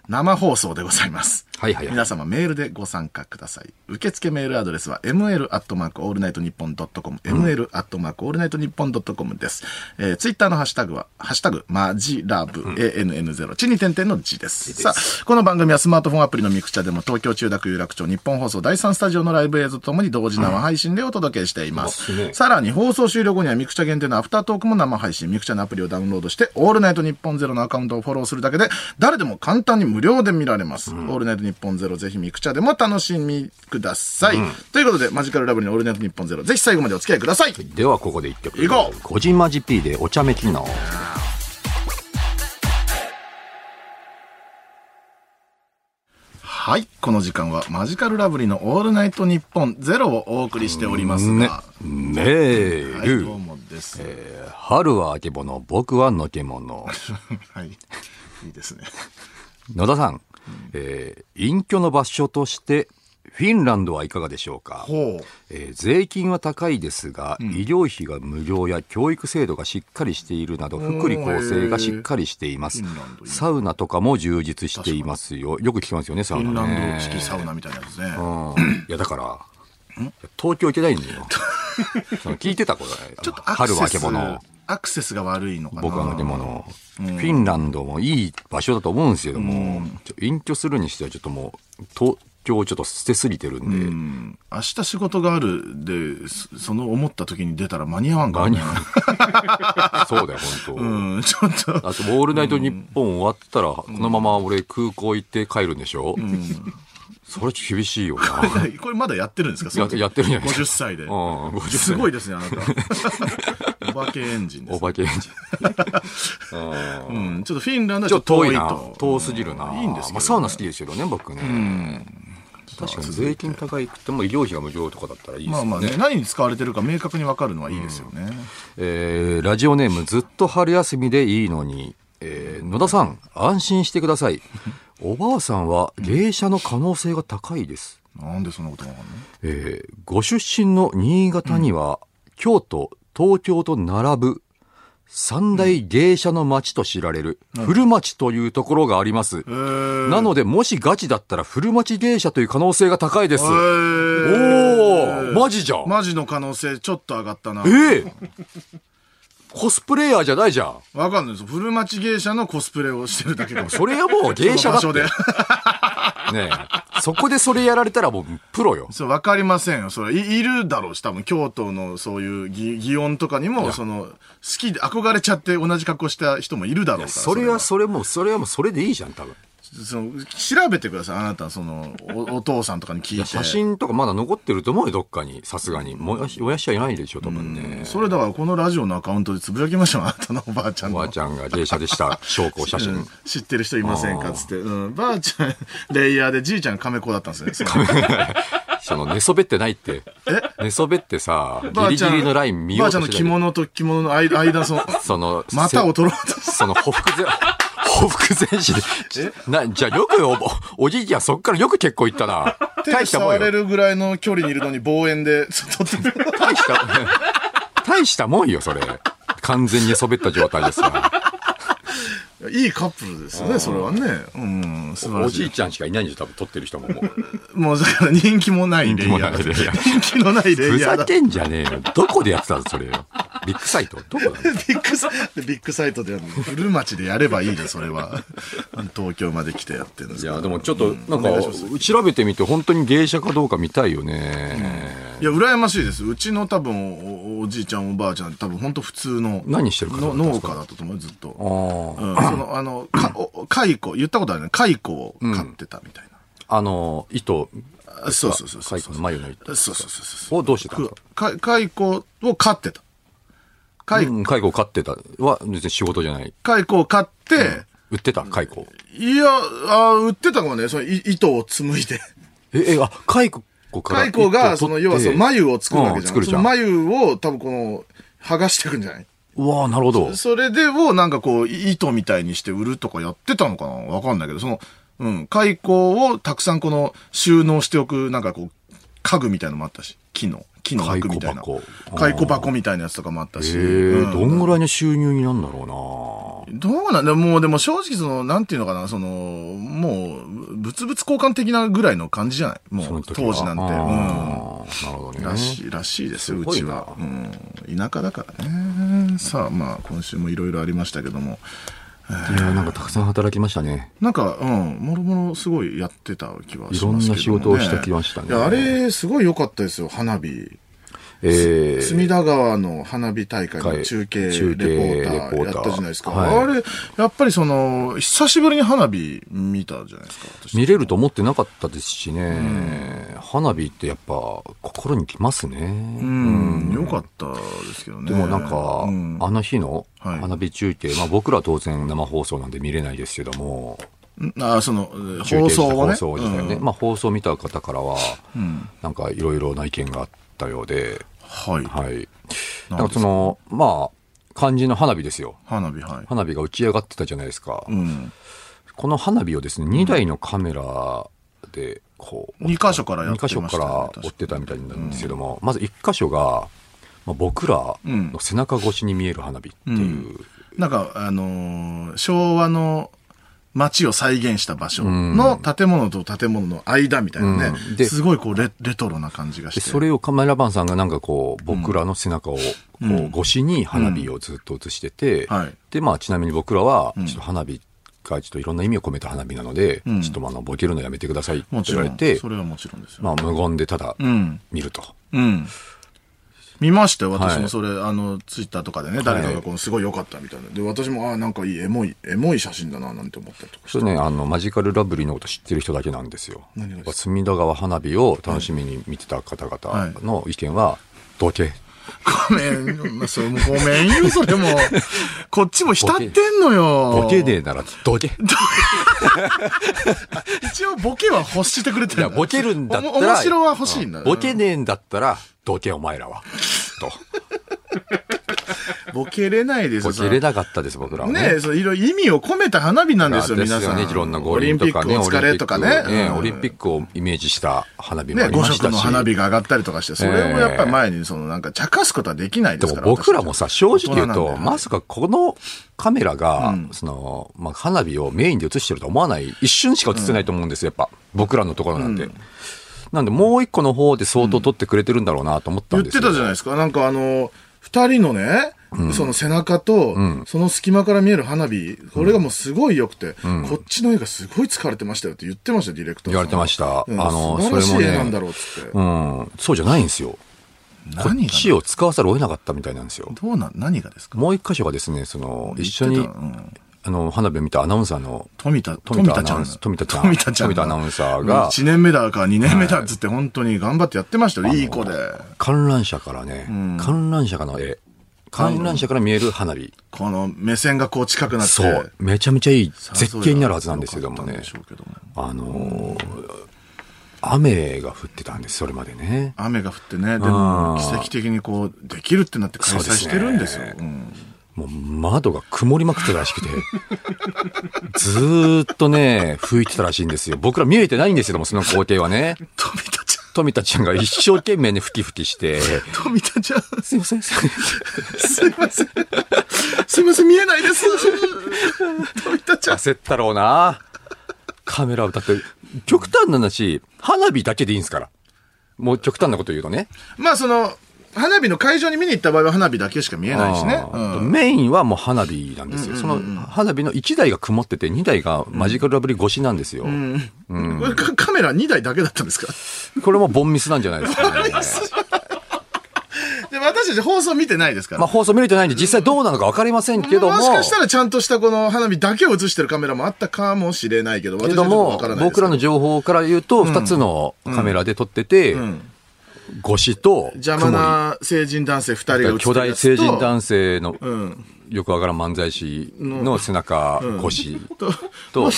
生放送でございます。はいはいはい皆様メールでご参加ください。受付メールアドレスは ml アットマークオールナイトニッポンドットコム、ml アットマークオールナイトニッポンドットコムです。えー、ツイッターのハッシュタグは、ハッシュタグ、マヂラブ、ANN0、地に点々の字です。さあ、この番組はスマートフォンアプリのミクチャでも東京中学有楽町ニッポン放送第3スタジオのライブ映像とともに同時生配信でお届けしています。うんさらに放送終了後にはミクチャ限定のアフタートークも生配信、ミクチャのアプリをダウンロードして、オールナイトニッポンゼロのアカウントをフォローするだけで、誰でも簡単に無料で見られます。オールナイトニッポンゼロ、ぜひミクチャでも楽しみください。ということで、マジカルラブリーのオールナイトニッポンゼロ、ぜひ最後までお付き合いください。ではここで一曲。行こうこじまじ P でお茶目機能。はい。この時間はマジカルラブリーのオールナイトニッポンゼロをお送りしておりますねが。。メーはい、ル。どうもです。春はあけぼの、僕はのけもの。[LAUGHS] はい。いいですね。野田さん、えー隠居の場所として、フィンランドはいかがでしょうか？えー税金は高いですが、医療費が無料や教育制度がしっかりしているなど、福利厚生がしっかりしていますサウナとかも充実していますよ。よく聞きますよね、サウナフィンラね。ンド式サウナみたいなやつね。うんいや、だから、東京行けないんだよ。[LAUGHS] その聞いてたこれ。ちょっと春はけぼの。、アクセスが悪いのかな。僕はのけもの、フィンランドもいい場所だと思うんですけども、ちょ隠居するにしてはちょっともう、東京をちょっと捨てすぎてるんで、うん。明日仕事があるで、そその思った時に出たら間に合わんから間にね合そうだよ、本当。[LAUGHS] うん、ちょっと。あと、オールナイト日本終わったら、このまま俺空港行って帰るんでしょ、それ厳しいよな。[LAUGHS] これまだやってるんですか？ややってるんじゃないですか50歳で。[LAUGHS] うん、50歳すごいですね、あなた。[LAUGHS] お化けエンジンです。お化けエンジン。うん、ちょっとフィンランドはちょっと遠いなと。遠すぎるな。いいんですけど、まあ、サウナ好きですけどね、僕ね。確かに税金高いくても医療費が無料とかだったらいいですよね。まあまあね、何に使われてるか明確に分かるのはいいですよね。えーラジオネームずっと春休みでいいのに、えー野田さん、安心してください。おばあさんは芸者の可能性が高いです。なんでそんなことがわかんないえーご出身の新潟には、京都、東京と並ぶ三大芸者の町と知られる古町というところがあります。えー、なので、もしガチだったら古町芸者という可能性が高いです。えおーーマジじゃん。マジの可能性ちょっと上がったな。ええコスプレイヤーじゃないじゃん。わかんないです。古町芸者のコスプレをしてるだけかもしれそれはもう芸者だって。その場所で。[LAUGHS] ねえ。そこでそれやられたらもうプロよ。そう、わかりませんよ。それ、いいるだろうし、多分、京都のそういう擬擬音とかにも、その、好きで憧れちゃって同じ格好した人もいるだろうから。それはそれも、それはもうそれでいいじゃん、多分。その、調べてください。あなた、その、おお父さんとかに聞いて。写真とかまだ残ってると思うよ、どっかに。さすがに。燃やし、燃やしちゃいないでしょ、多分ね。それだから、このラジオのアカウントでつぶやきましょう。あなたのおばあちゃんの。おばあちゃんが芸者でした [LAUGHS] 証拠写真。うん知ってる人いませんかつって。うん。ばあちゃん、レイヤーで、じいちゃん亀子だったんですね。そのその寝そべってないって。寝そべってさ、ギリギリのライン見よばあちゃんの着物と着物の間、間その、[LAUGHS] その、股を取ろうとしその、ほふく前、ほふく前進で。な、じゃあよくお、おじいちゃんそっからよく結構行ったな。手大したもんよ。触れるぐらいの距離にいるのに望遠で、[LAUGHS] 大した、大したもんよ、それ。完全に寝そべった状態ですから。いいカップルですよね、それはね。うん、素晴おらしい。じいちゃんしかいないんでしょ、多分撮ってる人ももう。もうだから人気もないレイヤ人気もないレイヤー。ー人気のないレふイヤーだ。ざけんじゃねえよ。どこでやってたの、それよ。ビッグサイトどこだ [LAUGHS] ビッグサイビッグサイトでやるの古町でやればいいで、それは。[LAUGHS] 東京まで来てやってるんですいや、でもちょっと、なんか調べてみて本当に芸者かどうか見たいよね。いや、羨ましいです。うちの多分お、おじいちゃん、おばあちゃん、多分本当普通の。何してる方だったのんですか？農家だったと思う、ずっと。あうん、その、あの、か、お蚕、言ったことあるね。蚕を飼ってたみたいあ。あの、糸、な。あそうそうそうそう。蚕の眉の糸。そうそうそうそう。をどうしてたんですかか蚕を飼ってた。蚕うん蚕を飼ってたは、別に仕事じゃない。蚕を飼って、売ってた？蚕。いや、あ売ってたかもね、そのい糸を紡いで。え、え、あ、蚕から。蚕が、その、要はその眉を作るわけじゃん。うんゃん。眉を多分この、剥がしていくんじゃない？うわなるほど。それでをなんかこう、糸みたいにして売るとかやってたのかなわかんないけど、その、うん、蚕をたくさんこの収納しておく、なんかこう、家具みたいのもあったし、木の、木の枠みたいな。蚕箱蚕箱みたいなやつとかもあったえし。ー、うんどんぐらいの収入になるんだろどうなんだもうでも正直その、なんていうのかな、その、もう、物々交換的なぐらいの感じじゃない？もうな。う、当時なんて。あうん。ーなるほどね。らしい、らしいですよ、うちは。うん。田舎だからね。さあ、まあ、今週もいろいろありましたけども。いや、なんかたくさん働きましたね。なんか、うん、もろもろすごいやってた気はしますけど、ね。いろんな仕事をしてきましたねいや、あれ、すごい良かったですよ、花火。えー、隅田川の花火大会の中継レポーターやったじゃないですか。はいあれ、やっぱりその、久しぶりに花火見たじゃないですか、私。見れると思ってなかったですしね、花火ってやっぱ心にきますね。うん、良かったですけどね。でもなんか、うん。あの日のはい。花火中継、まあ僕らは当然生放送なんで見れないですけども、あ、その、放送をね。放送ね、うん。まあ放送見た方からは、ん。なんかいろいろな意見があったようで、はい。はい。ななんんかその、まあ、肝心の花火ですよ。花火、はい。花火が打ち上がってたじゃないですか。うん。この花火をですね、2台のカメラで、こう、2箇所からやって2ましたよね箇所から追ってたみたいなんですけども、まず1箇所が、まあ、僕らうんの背中越しに見える花火っていう、なんか、あのー昭和の街を再現した場所の建物と建物の間みたいなね、うんですごいこうレレトロな感じがして。でそれをカメラマンさんがなんかこう、僕らの背中をこう越しに花火をずっと映してて、はいで、まあちなみに僕らは、ちょっと花火がちょっといろんな意味を込めた花火なので、んちょっとあの、ボケるのやめてくださいって。言われてそ、れはもちろんですよ。まあ無言でただうん。見ると。うん。見ましたよ、私はいもそれ、あの、ツイッターとかでね、誰かがこのすごい良かったみたいな。で、私も、ああ、なんかいい、エモい、エモい写真だな、なんて思ったりとか。それね、あの、マジカルラブリーのこと知ってる人だけなんですよ。何が隅田川花火を楽しみに見てた方々の意見は、どけ。ごめん、まあ、それもごめんよ、それも。[LAUGHS] こっちも浸ってんのよ。ボケねえなら、どけ。[LAUGHS] 一応ボケは欲してくれてるんだ。ボケるんだったら。面白は欲しいんだ。うボケねえんだったら、どけお前らは。と。[LAUGHS] ボケれないですよ。ボケれなかったです、僕らはね。ねえ、そういろいろ意味を込めた花火なんですよ、皆さん。ね、いろんな五輪とかね、オリンピックお疲れとかね。うんオリンピックをイメージした花火もあね、りましたし。五色の花火が上がったりとかして、それをやっぱり前に、そのなんか、茶化すことはできないでですもから。僕らもさ、正直言うと、まさかこのカメラが、うんその、まあ、花火をメインで映してると思わない、一瞬しか映ってないと思うんですよ、やっぱ。僕らのところなんて。なんで、もう一個の方で相当撮ってくれてるんだろうなと思った言ってんですよ。たじゃないですか。なんかあの、二人のね、その背中と、その隙間から見える花火、これがもうすごい良くて、こっちの絵がすごい疲れてましたよって言ってました、ディレクターさん言われてましたうんあの素晴らしいそれもね絵なんだろうっつって。うん。そうじゃないんですよ。こっちを使わざるを得なかったみたいなんですよ。どうなん、何がですか？もう一箇所がですね、その、一緒にあの、花火を見たアナウンサーの、富田、富田ちゃんアナウンサー。富田ちゃん富田ちゃんが。富田アナウンサーが1年目だか2年目だっつって本当に頑張ってやってましたよ。いい子で。観覧車からね、観覧車からの絵、観覧車から見える花火。この目線がこう近くなって。そう。めちゃめちゃいい絶景になるはずなんですけどもねもあのー雨が降ってたんです、それまでね。雨が降ってね、でもうん奇跡的にこう、できるってなって開催してるんですよ。そうですうんもう窓が曇りまくってたらしくて、[LAUGHS] ずーっとね、吹いてたらしいんですよ。僕ら見えてないんですけども、その光景はね。[LAUGHS] 富田ちゃん、富田ちゃんが一生懸命ね、吹き吹きして、富田ちゃん、すいません、すいません。すいません。すいません、見えないです。富田ちゃん。焦ったろうな。カメラをだって、極端な話、花火だけでいいんですから。もう極端なこと言うとね。まあその、花火の会場に見に行った場合は花火だけしか見えないしね。うんメインはもう花火なんですよ。その花火の1台が曇ってて、2台がマジカルラブリー越しなんですよ。これカカメラ2台だけだったんですか？これもボンミスなんじゃないですかね。[LAUGHS] で私たち放送見てないですから。まあ放送見れてないんで実際どうなのか分かりませんけども。もしかしたらちゃんとしたこの花火だけを映してるカメラもあったかもしれないけど、私けどもはちょっとわから、ないですけど僕らの情報から言うと、2つのカメラで撮ってて、越しと邪魔な成人男性2人が巨大成人男性のうん。よくわからん漫才師の背中越しと、と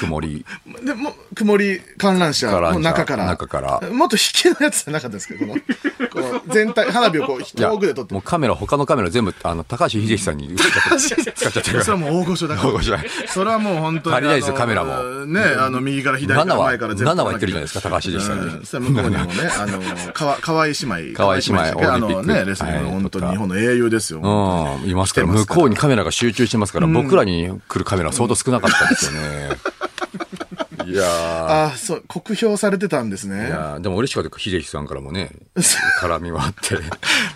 曇り。でも、曇り観覧車の中から。中からもっと引きのやつじゃなかったですけど、こ [LAUGHS] 全体、花火をこう、遠くで撮ってもうカメラ、他のカメラ全部、あの、高橋秀樹さんに使っちゃって、使っちゃってるそれはもう大御所だから。大御所だそれはもう本当に。足りないですよカメラもね、あの、右から左から7は、前から全部。7は言ってるじゃないですか、高橋秀樹さんに。うんそしたら向こうにもね、[LAUGHS] あの、かわ、かわい姉妹。河合姉妹あオリンピックのね、レスリングのはい本当に日本の英雄ですよ。うん、いますから、向来てますからこうにカメラが集中してますから、僕らに来るカメラは相当少なかったですよね。[LAUGHS] いやー。ああ、そう、酷評されてたんですいね。やーでも嬉しかった、秀樹さんからもね、[LAUGHS] 絡みはあって。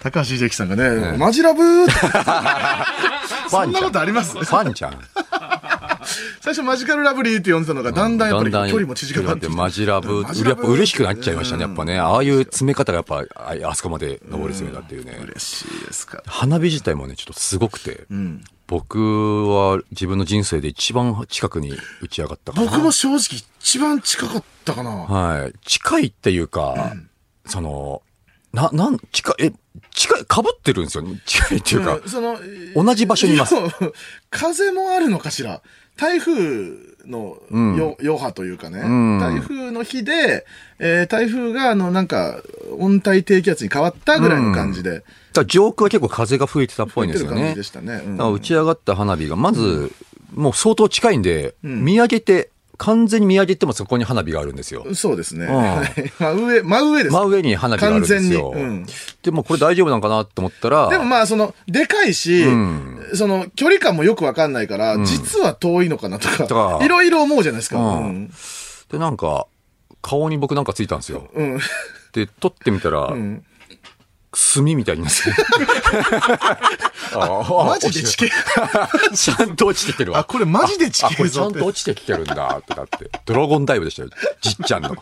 高橋秀樹さんがね、マジラブーってフ [LAUGHS] そんな。ことあります？ファンちゃん。最初マジカルラブリーって呼んでたのが、だんだんやっぱり距離も縮まってきて。マジラブ、マジラブやっぱ嬉しくなっちゃいましたね、やっぱね。ああいう詰め方がやっぱ、ああそこまで上り詰めたっていうね。嬉しいですか。花火自体もね、ちょっとすごくて、ん僕は自分の人生で一番近くに打ち上がったかな。僕も正直一番近かったかな。はい。近いっていうか、その、な、なん、近い、え、近い、被ってるんですよ。近いっていうか、うんその、同じ場所にいます。や風もあるのかしら。台風のよ余波というかね、ん。台風の日で、えー台風があのなんか温帯低気圧に変わったぐらいの感じで、上空は結構風が吹いてたっぽいんですよね。で。したね。打ち上がった花火が、まず、もう相当近いんで、見上げて、完全に見上げてもそこに花火があるんですよ。そうですね。ん [LAUGHS] 真上、真上です。真上に花火があるんですよ。完全にうんでもこれ大丈夫なのかなと思ったら、でもまあ、その、でかいし、んその、距離感もよくわかんないから、実は遠いのかなととか、かいろいろ思うじゃないですか。ううんん。で、なんか、顔に僕なんかついたんですよ。うん。で、撮ってみたら、ん炭みたいになって。[LAUGHS] ああマジで地形 [LAUGHS] ちゃんと落ちてきてるわ。あこれマジで地形あこれちゃんと落ちてきてるんだってなって。ドラゴンダイブでしたよ。じっちゃんの。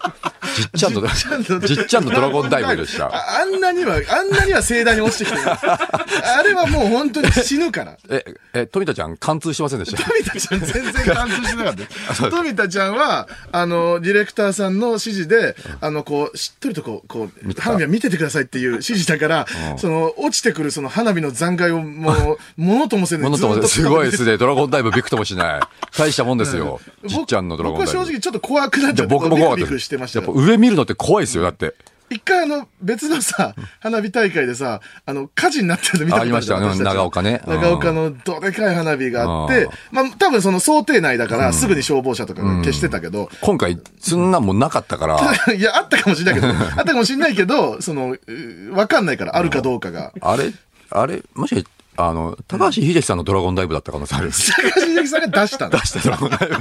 じっちゃんの、じっちゃんのドラゴンダイブでした。ああんなには、あんなには盛大に落ちてきてる。[LAUGHS] あれはもう本当に死ぬから。え、え、富田ちゃん貫通してませんでした？富田ちゃん全然貫通してなかったよ。富田ちゃんは、あの、ディレクターさんの指示で、あの、こう、しっとりとこう、こう、花火は見ててくださいっていう指示だから、その、落ちてくるその花火の残骸をもう、[LAUGHS] ものともせずものともずっすごいですね。ドラゴンダイブびくともしない。大したもんですよ。じっちゃんのドラゴンダイブ。僕は正直ちょっと怖くなっちでゃって、僕も怖かったビクビクしてましたやっよぱ上見るのって怖いですよ、だって。一回あの、別のさ、花火大会でさ、あの、火事になってるの見たことありましたよね。長岡ね。うん。長岡のどでかい花火があってうん、まあ、多分その想定内だから、すぐに消防車とかが消してたけど、今回、そんなんもうなかったから、[LAUGHS] いや、あったかもしれないけど、あったかもしれないけど、その、うわかんないから、あるかどうかが。あれ、あれ、もし、あの、高橋秀樹さんのドラゴンダイブだった可能性ある。高橋秀樹さんが出したの？出したドラゴンダイブ。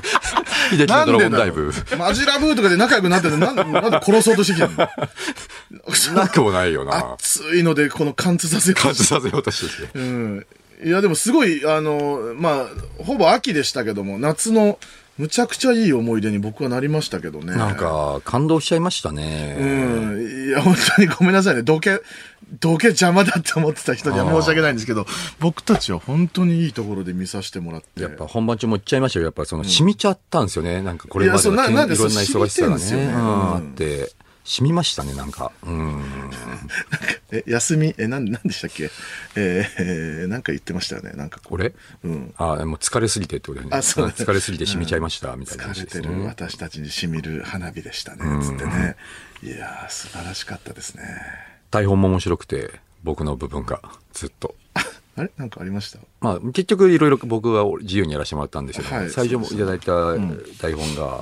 秀樹のドラゴンダイブ。マジラブーとかで仲良くなってて、なんなんで殺そうとしてきたの？なくもないよな。熱いので、この貫通させようと感じさせようとしてて。うん。いや、でもすごい、あの、まあ、ほぼ秋でしたけども、夏のむちゃくちゃいい思い出に僕はなりましたけどね。なんか、感動しちゃいましたね。うん。いや、本当にごめんなさいね。土下、土下邪魔だって思ってた人には申し訳ないんですけど、僕たちは本当にいいところで見させてもらって。やっぱ本番中も言っちゃいましたよ。やっぱその、染みちゃったんですよね。なんかこれまでいろんな忙しさがね。ねうんうんあって、染みましたね、なんか。うん。[LAUGHS] え、休み、え、なん、なんでしたっけ？えーえーなんか言ってましたよね。なんかこう。俺うん。あもう疲れすぎてってことね。あそうん疲れすぎて染みちゃいました、みたいな疲話れてる。私たちに染みる花火でしたね。つってね。いやー、素晴らしかったですね。台本も面白くて、僕の部分が、ずっと。あれ？なんかありました？まあ、結局いろいろ僕は自由にやらせてもらったんですけど、はい最初もいただいた台本が、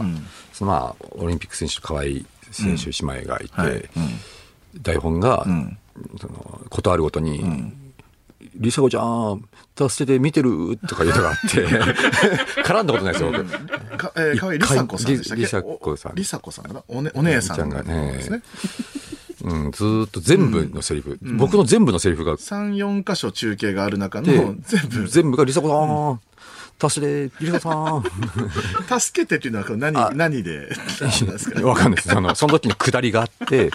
そのまあ、オリンピック選手と河合選手姉妹がいて、台本が、ん。その、ことあるごとに、リサ子ちゃん、助けて見てるとか言うのがあって、[LAUGHS] 絡んだことないですよ、僕。か、えー、かわいいりさこさんでしたっけ？りさこさん。おりさこさんかな？お,、ね、お姉さんがね。[LAUGHS] うん、ずーっと全部のセリフ、僕の全部のセリフが、3、4箇所中継がある中での全部、全部がリサ子さん、助けて、リサ子さん、[LAUGHS] 助けてっていうのは何、何で、なんで？すかわかんないです。その、その時の下りがあって、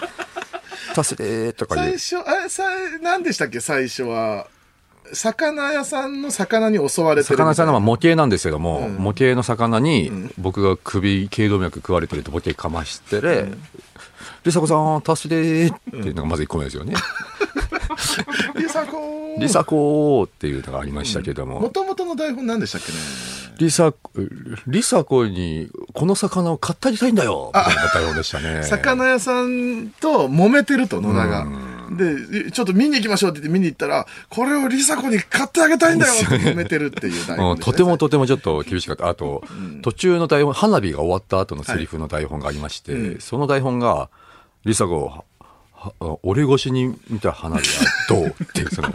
助けてとか。最初、あれ、さ、何でしたっけ？最初は。魚屋さんの魚に襲われてる。魚さんのは模型なんですけども、模型の魚に、僕が首、頸動脈食われてると模型かましてれ、リサ子さん、助けてっていうのがまず1個目ですよね。[LAUGHS] [LAUGHS] リサコリサ子っていうのがありましたけども、もともとの台本何でしたっけね？リサ、リサ子に、この魚を買ってあげたいんだよ。みたいな対応でしたね。[LAUGHS] 魚屋さんと揉めてると、野田が。で、ちょっと見に行きましょうって言って見に行ったら、これをリサ子に買ってあげたいんだよ。って揉めてるっていう台うん、本でしたね。とてもとてもちょっと厳しかった。あと、途中の台本、花火が終わった後のセリフの台本がありまして、その台本が、リサ子、はは俺越しに見た花火はどう？[LAUGHS] っていう、その、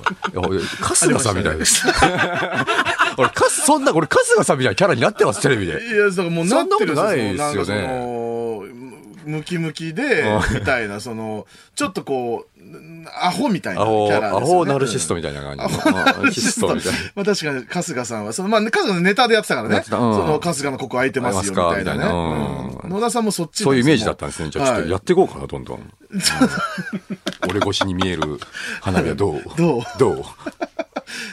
春日さんみたいです。[LAUGHS] 俺、かす、そんな、俺、春日さんみたいなキャラになってます、テレビで。いや、だからもうなってるんそんなことないですよねムキムキで、みたいな、その、ちょっとこう、アホみたいなキャラですよね。アホナルシストみたいな感じの。アホナルシスト。みたいな。[LAUGHS] まあ確かに春日さんは、その、まあ、春日のネタでやってたからね。うんその、春日のここ空いてますよ、みたいなね。なうんうん野田さんもそっちそういうイメージだったんですね。じゃあちょっとやっっていこうかな、どんどん。[LAUGHS] 俺越しに見える花火はどう？どう？どう？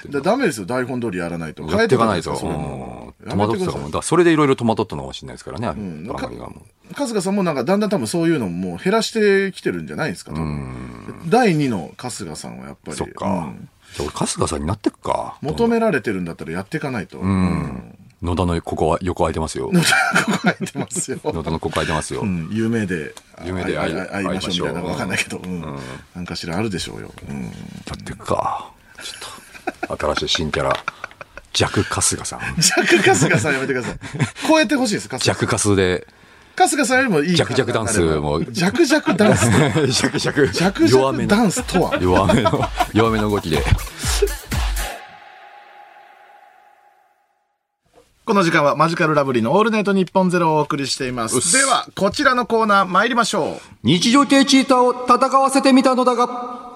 [LAUGHS] だダメですよ、台本通りやらないと。やっていかないと。戸惑ってたかも。だからそれでいろいろ戸惑ったのかもしれないですからね、ん番組がもう。春日さんもなんかだんだん多分そういうのももう減らしてきてるんじゃないですか。第2の春日さんはやっぱり。そっか。うんじゃあ俺、春日さんになってくか。求められてるんだったらやっていかないと。うん。野田のここは横空いてますよ。ここ空いてますよ。[LAUGHS] 野田のここ空いてますよう。ん、夢で。夢で会いましょうみたいなわかんないけど、うん。なんかしらあるでしょうよ。うん。やってくか。ちょっと、新しい新キャラ。弱春日さん。弱春日さんやめてください。超えてほしいです。弱春で、春日さんよりもいい弱々ダンスも弱々ダンス。弱々、弱弱めの、々ダンスとは弱めの、弱めの動きで。この時間はマジカルラブリーのオールナイトニッポンゼロをお送りしています。では、こちらのコーナー参りましょう。日常系チーターを戦わせてみたのだが、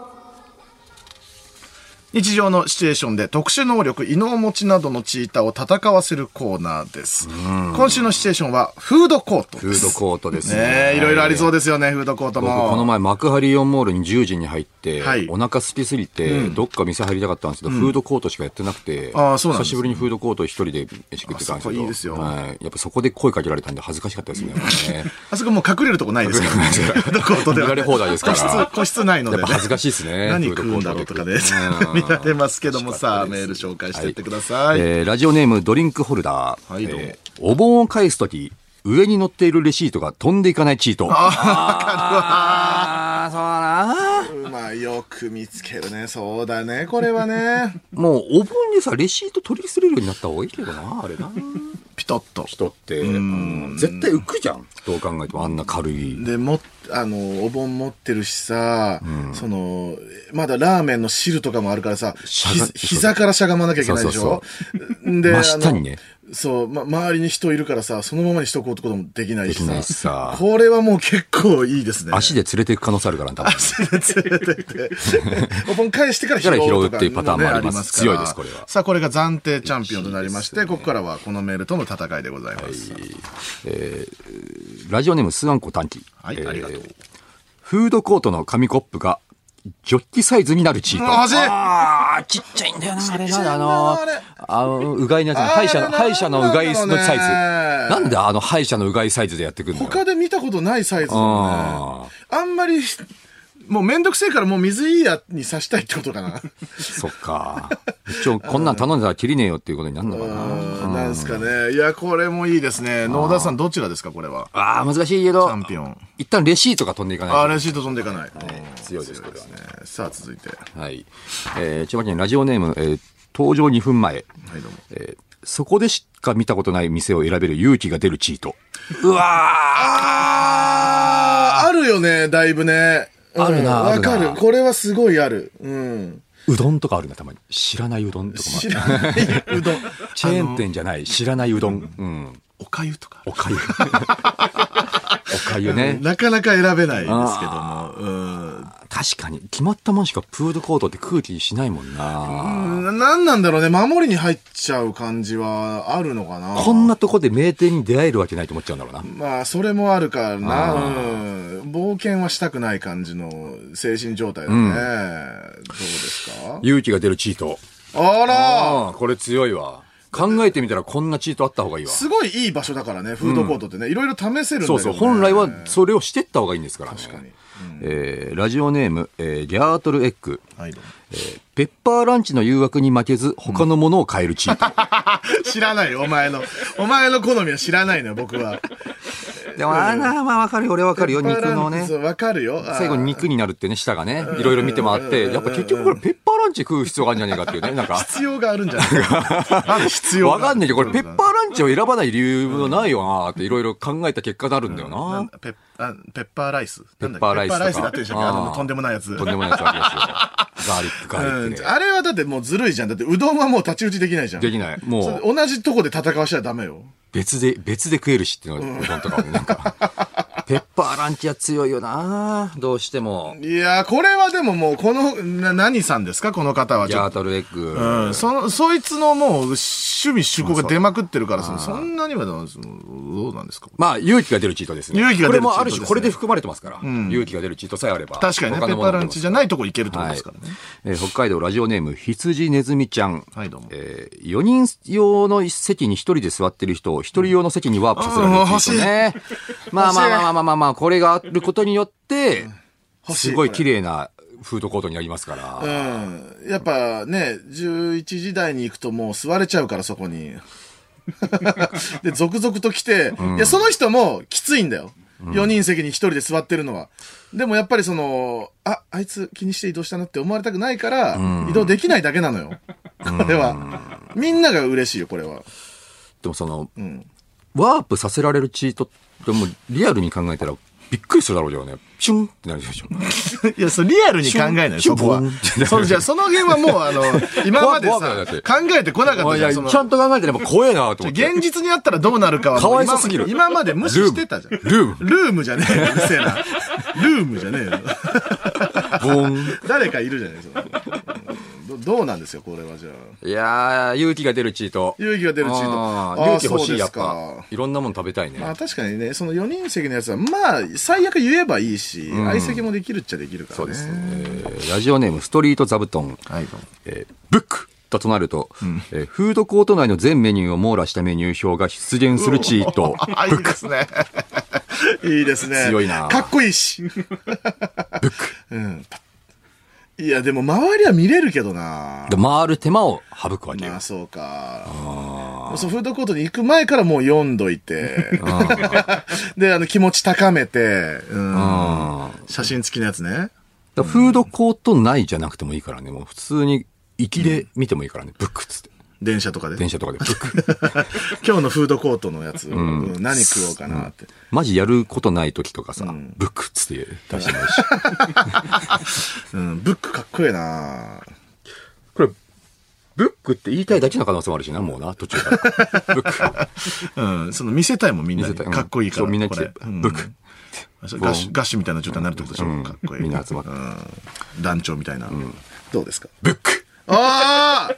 日常のシチュエーションで特殊能力、異能持ちなどのチーターを戦わせるコーナーです。今週のシチュエーションはフードコートです。フードコートですねえいろいろありそうですよね、フードコート僕も。この前幕張イオンモールに10時に入って、はいお腹空きすぎて、どっか店入りたかったんですけど、フードコートしかやってなくて、あーそうなんね久しぶりにフードコート一人で飯食ってたんですけど、いいですよはい、やっぱそこで声かけられたんで恥ずかしかったですね。ね [LAUGHS] あそこもう隠れるとこないですか？[LAUGHS] らね。フードコートでは。見られ放題ですから個室、個室ないので、ね。やっぱ恥ずかしいですね何食うんだろうとかで、[LAUGHS] 見られますけどもさあ、メール紹介していってください。えーラジオネームドリンクホルダー。はいえーお盆を返すとき、上に乗っているレシートが飛んでいかないチート。ああ、そうだな。まあ、よく見つけるね。そうだね、これはね。[LAUGHS] もう、お盆にさ、レシート取り捨てれるようになった方がいいけどな、あれな。ピトッと。人って、うん絶対浮くじゃん。どう考えてもあんな軽い。で、も、あの、お盆持ってるしさ、その、まだラーメンの汁とかもあるからさ、膝からしゃがまなきゃいけないでしょ？で、真下にねそう、ま、周りに人いるからさ、そのままにしとこうってこともできないしさ。できないしさこれはもう結構いいですね。足で連れていく可能性あるから、多分。足で連れてって。お盆返してから拾うとか、から拾うっていうパターンもあります強いですこれはさあ、これが暫定チャンピオンとなりまして、ここからはこのメールとの戦いでございます。ラジオネームスワンコ短期。はい、ありがとう。フードコートの紙コップが、ジョッキサイズになるチート。あ欲しいちっちゃいんだよな、あれな。あのあの、うがいのやつ歯医者の、歯医者のうがいのサイズ。なんであの歯医者のうがいサイズでやってくるのよ他で見たことないサイズだね。あんまり、もうめんどくせえからもう水いいやに刺したいってことかな。[LAUGHS] そっか。一応、こんなん頼んだら切りねえよっていうことになるのかな。うんなんですかね。いや、これもいいですね。野田さんどちらですか、これは？ああ、難しいけどチャンピオン。一旦レシートが飛んでいかないとあ、レシート飛んでいかない。強いです、これはね。ねさあ、続いて。ははい。えー、千葉県ラジオネーム、えー登場2分前。い、どうも。えーそこでしか見たことない店を選べる勇気が出るチート。うわあー、あるよね、だいぶね。うんあるなわかる。これはすごいある。うん。ーうどんとかあるな、たまに。知らないうどんとかもある知らないうどん。チェーン店じゃない、知らないうどん。うん。おかゆとか。おかゆ。おかゆね。なかなか選べないですけども。うん。確かに、決まったもんしかフードコートって空気しないもんな。ななんなんだろうね。守りに入っちゃう感じはあるのかな。こんなとこで名店に出会えるわけないと思っちゃうんだろうな。まあ、それもあるからな。うん。冒険はしたくない感じの精神状態だね。どうですか？勇気が出るチート。あらこれ強いわ。考えてみたらこんなチートあった方がいいわ。すごいいい場所だからね、フードコートってね。いろいろ試せるんだけど、ね。そうそう、本来はそれをしてった方がいいんですからね。確かに。えーラジオネーム、えーギャートルエッグ。はい。えーペッパーランチの誘惑に負けず、他のものを変えるチート。[LAUGHS] 知らないよ、お前の。お前の好みは知らないのよ、僕は。でも、あーなまあわかるよ、俺わかるよ、肉のねわかるよ。最後に肉になるってね、舌がね、いろいろ見て回って、やっぱ結局これペッパーランチ食う必要があるんじゃねえかっていうね、なんか。必要があるんじゃないか。なんで必要がわかんないけど、これペッパーランチを選ばない理由はないよなっていろいろ考えた結果になるんだよな。ペッあペッパーライスペッパーライスペッパーライスだってでしょあのあーとんでもないやつ。とんでもないやつありますよ。ガーリック、ガーリックあれはだってもうずるいじゃん。だってうどんはもう太刀打ちできないじゃん。できない。もう、同じとこで戦わしちゃダメよ。別で、別で食えるしっていうのが、うどんとかはね、なんか。ペッパーランチは強いよなどうしても。いやー、これはでももう、この、な、何さんですか？この方はちょっと。ギャートルエッグ。うん、その、そいつのもう、趣味趣向が出まくってるから、そのそんなにはどうなんですか？まあ、勇気が出るチートですね。勇気が出るチートこれもある種、これで含まれてますから。勇気が出るチートさえあれば。確かにね、ペッパーランチじゃないとこ行けるってことですからね。えー北海道ラジオネーム、羊ネズミちゃん。はいどうもえー、4人用の席に1人で座ってる人を1人用の席にワープさせられるチートね。まあまあまあまあまあまあまあ、これがあることによって、すごい綺麗なフードコートになりますから。うん。やっぱね、11時台に行くともう座れちゃうから、そこに。で、続々と来て、いや、その人もきついんだよ。4人席に1人で座ってるのは。でもやっぱりその、あ、あいつ気にして移動したなって思われたくないから、移動できないだけなのよ。これは。みんなが嬉しいよ、これは。でもその、んワープさせられるチートってもうリアルに考えたらびっくりするだろうけどね。シュンってなるでしょ。[LAUGHS] いや、そう、リアルに考えないそこは。そう、じゃあその辺はもう、あの、[LAUGHS] 今までさ考えてこなかったじゃん。ちゃんと考えてれば怖えなと思って。現実にあったらどうなるかはかわいそすぎる今今まで無視してたじゃん。ルームルームじゃねえよ。うるせえな。[LAUGHS] ルームじゃねえよ。ボーン。誰かいるじゃないですか。どどうなんですよ、これはじゃあ。いやー、勇気が出るチート。勇気が出るチートあー勇気欲しい、やっぱ。いろんなもの食べたいね。まあ確かにね、その4人席のやつは、まあ、最悪言えばいいし、相席もできるっちゃできるからね。そうですね。えーラジオネーム、ストリート座布団。はい、どうも。えーブックだとなると、えーフードコート内の全メニューを網羅したメニュー表が出現するチート。[LAUGHS] あ、いいですね。[LAUGHS] いいですね。強いなかっこいいし。ブック。うん。いや、でも周りは見れるけどな。で回る手間を省くわけよまあ、。そうか。そう、フードコートに行く前からもう読んどいて。[LAUGHS] で、あの、気持ち高めて、うん。写真付きのやつね。フードコート内じゃなくてもいいからね、もう普通に行きで見てもいいからね、ブックっつって。電車とかで？電車とかでブック。[LAUGHS] 今日のフードコートのやつ、うん何食おうかなって。マジやることない時とかさ、ブックっつって出してもいいし。[LAUGHS] うん、ブックかっこいいなこれ、ブックって言いたいだけの可能性もあるしな、もうな、途中から。[LAUGHS] ブック。うん、その見せたいもんみんなに。見せたいかっこいいから。そうみんな来てブックガッシュ、ガッシュみたいな状態になるってことでしょ、うんかっこいい。みんな集まってうん。団長みたいな。どうですか？ブックあ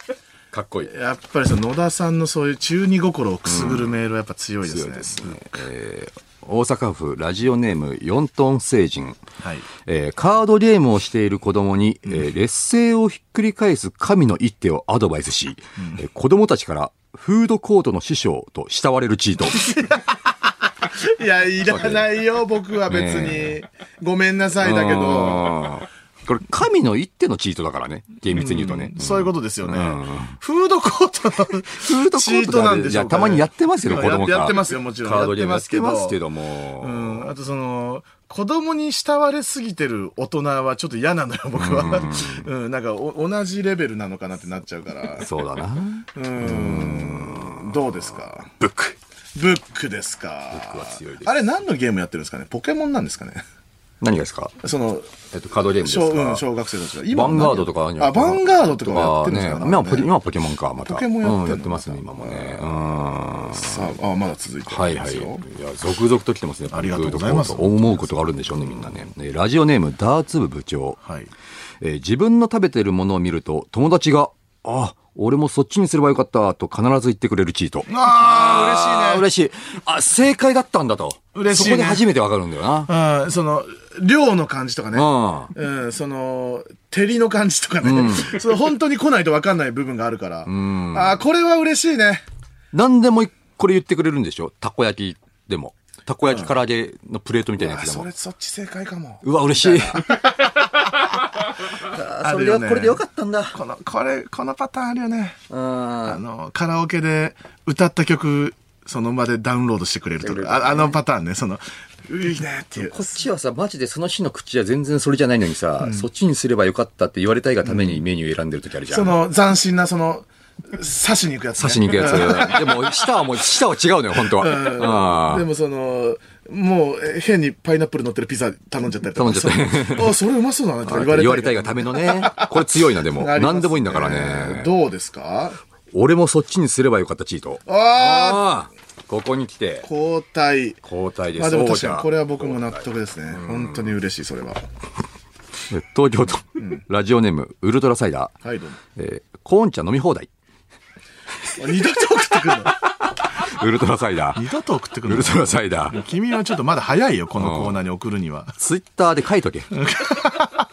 かっこいい。あやっぱりその野田さんのそういう中二心をくすぐるメールはやっぱ強いですね。強いですね。えー大阪府ラジオネーム4トン星人。はい。えーカードゲームをしている子供に、えー劣勢をひっくり返す神の一手をアドバイスし、えー子供たちからフードコートの師匠と慕われるチート。[LAUGHS] いや、いらないよ、僕は別に。ねごめんなさいだけど。うんこれ神の一手のチートだからね。厳密に言うとね。そういうことですよねん。フードコートのフードコートチートなんでしょうか、ね、たまにやってますよ、子供がややってますよ、もちろん。カードゲームやってますけど。ども。うん。あとその、子供に慕われすぎてる大人はちょっと嫌なのよ、僕は。うん。なんかお、同じレベルなのかなってなっちゃうから。そうだな。うん。どうですか？ブック。ブックですか。クは強いですあれ何のゲームやってるんですかね？ポケモンなんですかね？何がですか？その、えっと、カードゲームです小,、うん、か小学生たちが。バンガードとかあ、バンガードとかやってるんですかね。今はポケ今はポケモンか、また。ポケモンやってうんやってますね、今もね。うん。さあ、あ、まだ続いてはいはい。いや、続々と来てますね。ありがとうございます思うことがあるんでしょうね、みんなね。ねラジオネーム、ダーツ部部長。はい。えー自分の食べてるものを見ると、友達が、あ、俺もそっちにすればよかった、と必ず言ってくれるチート。ああ、嬉しいね。嬉しい。あ、正解だったんだと。嬉しいねそこで初めてわかるんだよな。うん、その、量の感じとかね。うん。うん、その、照りの感じとかね。その本当に来ないと分かんない部分があるから。んあーこれは嬉しいね。何でもこれ言ってくれるんでしょ？たこ焼きでも。たこ焼き唐揚げのプレートみたいなやつでもあそれ。そっち正解かも。うわ、嬉しい。あるよね。かったんだ。この、これ、このパターンあるよね。うん。あの、カラオケで歌った曲、その場でダウンロードしてくれるとか。ああのパターンね、その、ういいねっていう。こっちはさ、マジでその日の口は全然それじゃないのにさ、そっちにすればよかったって言われたいがためにメニュー選んでる時あるじゃん。その斬新な、その、刺しに行くやつ、ね。刺しに行くやつ。[LAUGHS] でも、舌はもう、舌は違うのよ、本当は。うんでもその、もう、え変にパイナップル乗ってるピザ頼んじゃったりとか。頼んじゃったそうあ、それうまそうだなとか言われたり言われたいがためのね。これ強いな、でも。[LAUGHS] 何でもいいんだからね。どうですか？俺もそっちにすればよかった、チート。あああここに来てあ、交代。交代です。まあでも確かにこれは僕も納得ですね。本当に嬉しい、それは。東京都、ラジオネーム、ウルトラサイダー。はい、どうも。えーコーン茶飲み放題。二度と送ってくるの？[LAUGHS] ウルトラサイダー。二度と送ってくるの？ウルトラサイダー。君はちょっとまだ早いよ、このコーナーに送るには。ツイッターで書いとけ。[LAUGHS]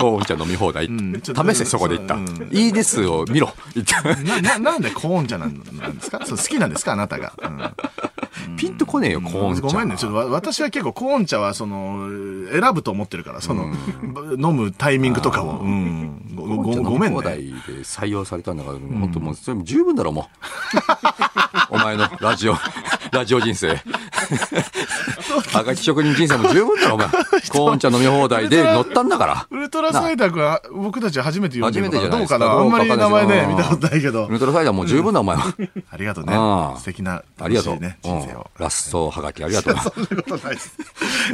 コーン茶飲み放題。試せ、そこで言った。うんいいですを見ろ。言った。な、な、なんでコーン茶なんなんですか？そう好きなんですかあなたが？うん [LAUGHS] ピンとこねえよ、コーン茶。ごめんね。ちょっとわ私は結構コーン茶は、その、選ぶと思ってるから、その、飲むタイミングとかを。うん。ご、ご、ごごめん放題ね。で採用されたんだから、本当もう、それも十分だろ、もう。[LAUGHS] お前のラジオ、ラジオ人生。[LAUGHS] はがき職人人生も十分だろ、お前。コーン茶飲み放題で乗ったんだから。ウルトラサイダー君は僕たち初めて読んでるのかなどうかな初あんまり名前ね、見たことないけどウ。ルトラサイダーもう十分だ、お前は。ありがとうねあ。あ素敵な、ありがとう。楽しいね、人生うんを。ラストはがきありがとうな。そんなことないです。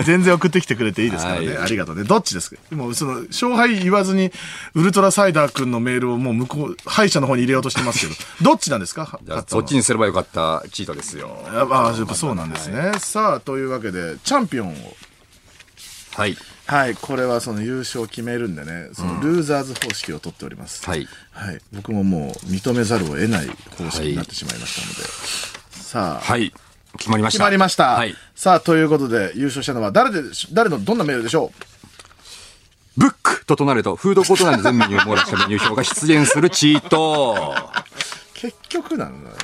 全然送ってきてくれていいですからね。はいありがとうね。どっちですか？もうその、勝敗言わずに、ウルトラサイダー君のメールをもう向こう、敗者の方に入れようとしてますけど、[LAUGHS] どっちなんですか？そっちにすればよかったチートですよ。やっぱ、やっぱそうなんですね。さあ、というわけで、チャンピオンを。はい。はい、これはその優勝を決めるんでね、そのルーザーズ方式を取っております。はい。はい。僕ももう認めざるを得ない方式になってしまいましたので。さあ、はい。決まりました。決まりました。はい。さあ、ということで、優勝したのは誰で、誰のどんなメールでしょブックと唱えると、フードコート内の全メニューを網羅したメニュー表が出現するチート。う [LAUGHS] 結局なんだよ。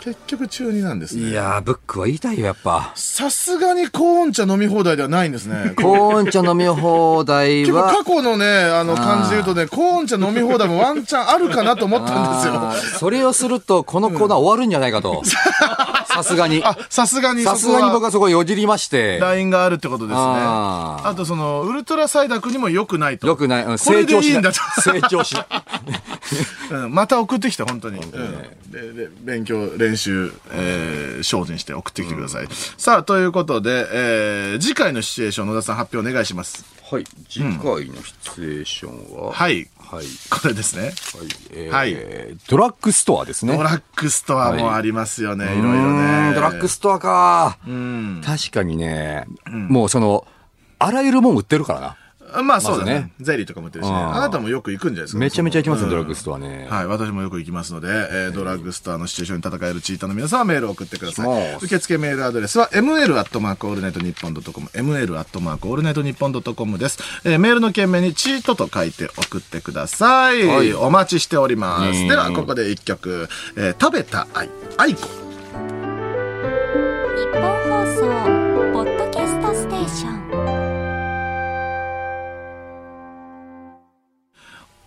結局中二なんですね。いやー、ブックは言いたいよ、やっぱ。さすがにコーン茶飲み放題ではないんですね。コーン茶飲み放題結構は、過去のね、あの感じで言うとね、コーン茶飲み放題もワンチャンあるかなと思ったんですよ。それをすると、このコーナー終わるんじゃないかと。[LAUGHS] さすがに。あ、さすがにさすがに僕ははそこよじりまして。ラインがあるってことですね。あーあとその、ウルトラサイダー君にも良くないと。よくない。うん成長しないでいいんだと。。[LAUGHS] 成長しない。うんまた送ってきて、本当に。うんでで勉強、練習、えー精進して送ってきてください。さあ、ということで、えー次回のシチュエーション、野田さん発表お願いします。はい。次回のシチュエーションは、はい。はい。これですね。はい。えーはいドラッグストアですね。ドラッグストアもありますよね、い、ろいろうーね。んドラッグストアか。うん。確かにね、もうその、あらゆるもん売ってるからな。まあそうだね,、まずねゼリーとかも売ってるしね。うんあなたもよく行くんじゃないですか。めちゃめちゃ行きますよ、うんドラッグストアね。はい、私もよく行きますので、えードラッグストアのシチュエーションに戦えるチーターの皆さんはメールを送ってください受付メールアドレスは ml アットマークオールナイトニッポンドットコム ml アットマークオールナイトニッポンドットコムです。えーメールの件名にチートと書いて送ってください。はいお待ちしております。うんでは、ここで一曲、えー食べた愛、愛子。日本放送ポッドキャストステーション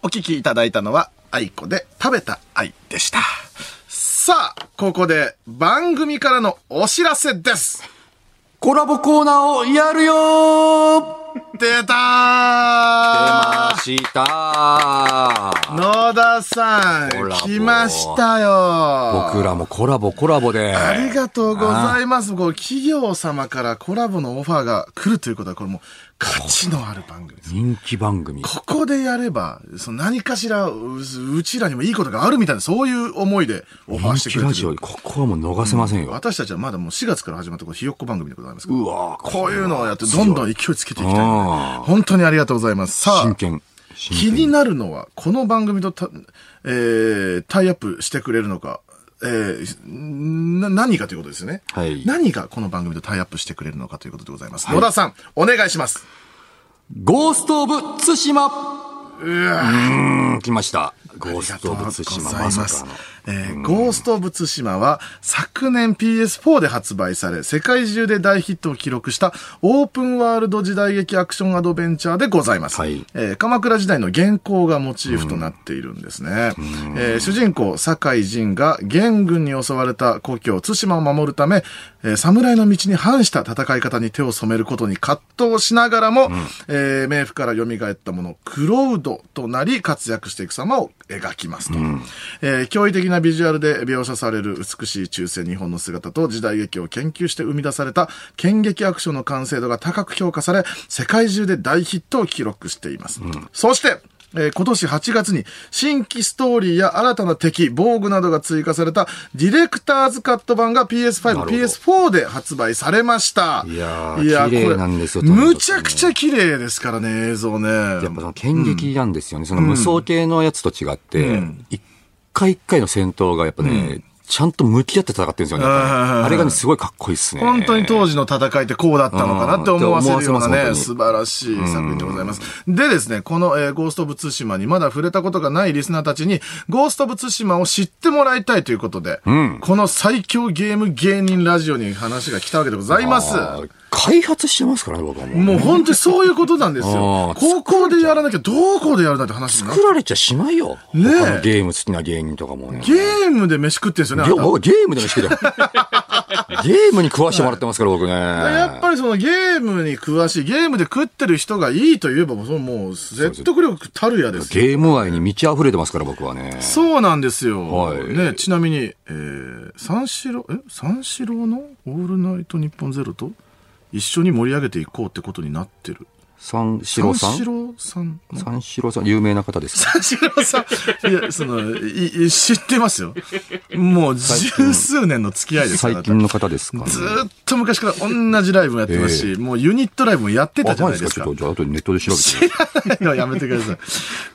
お聞きいただいたのは、愛子で食べた愛でした。さあ、ここで番組からのお知らせです。コラボコーナーをやるよー出たー出ました野田さん来ましたよ。僕らもコラボコラボで。ありがとうございます。こう企業様からコラボのオファーが来るということは、これもう価値のある番組です。人気番組。ここでやれば、その何かしらう、うちらにもいいことがあるみたいな、そういう思いでオファーしてくれてる人気ラジオ、。ここはもう逃せませんよ。私たちはまだもう4月から始まったこのひよっこ番組でございますうわーこういうのをやってどんどん勢いつけていきたい本当にありがとうございます。さあ、真剣。真気剣になるのは、この番組とた、えー、タイアップしてくれるのか、えー、な、何かということですよね。はい何がこの番組とタイアップしてくれるのかということでございます。はい野田さん、お願いします。ゴースト・オブ・ツシマうーん、来ました。ゴースト・オブ・ツシマ、まさかの。えーゴースト・オブ・ツシマは昨年 PS4 で発売され世界中で大ヒットを記録したオープンワールド時代劇アクションアドベンチャーでございます、はい。えー鎌倉時代の元寇がモチーフとなっているんですね、えー主人公酒井仁が元軍に襲われた故郷対馬を守るため、えー侍の道に反した戦い方に手を染めることに葛藤しながらも、えー冥府から蘇ったものクロウドとなり活躍していく様を描きますと、えー驚異的なビジュアルで描写される美しい中世日本の姿と時代劇を研究して生み出された剣劇アクションの完成度が高く評価され世界中で大ヒットを記録しています、そしてえー今年8月に新規ストーリーや新たな敵、防具などが追加されたディレクターズカット版が PS5、なるほど PS4 で発売されました。いやー綺麗なんですよむちゃくちゃ綺麗ですからね、映像ね。やっぱその剣撃なんですよね。その無双系のやつと違って、一回一回の戦闘がやっぱね、ちゃんと向き合って戦ってるんですよね。あれがね、すごいかっこいいっすね。本当に当時の戦いってこうだったのかなって思わせるようなね、素晴らしい作品でございます。でですね、この、えーゴースト・オブ・ツシマにまだ触れたことがないリスナーたちに、ゴースト・オブ・ツシマを知ってもらいたいということで、んこの最強ゲーム芸人ラジオに話が来たわけでございます。開発してますからね、僕はもう。もう本当にそういうことなんですよ高校でやらなきゃどこでやるなんて話になって作られちゃしないよ。ねえゲーム好きな芸人とかもね。ゲームで飯食ってんですよね、いや僕はゲームでも好きだよ。[LAUGHS] ゲームに食わしてもらってますから、僕ね。やっぱりそのゲームに詳しい、ゲームで食ってる人がいいと言えばもうそのもう説得力たるやですよ。ゲーム愛に満ち溢れてますから、僕はね。そうなんですよ。はいね、ちなみに、えー、三四郎、え三四郎のオールナイトニッポンゼロと一緒に盛り上げていこうってことになってる。三四郎さん？三四郎さんの三四郎さん、有名な方ですか？三四郎さん、いや、その、いい知ってますよ。もう十数年の付き合いですから。最近の方ですか？ね。ずーっと昔から同じライブもやってますし、もうユニットライブもやってたあ、じゃないですかすか？ちょっ。と、じゃあ、後でネットで調べて。いややめてくださ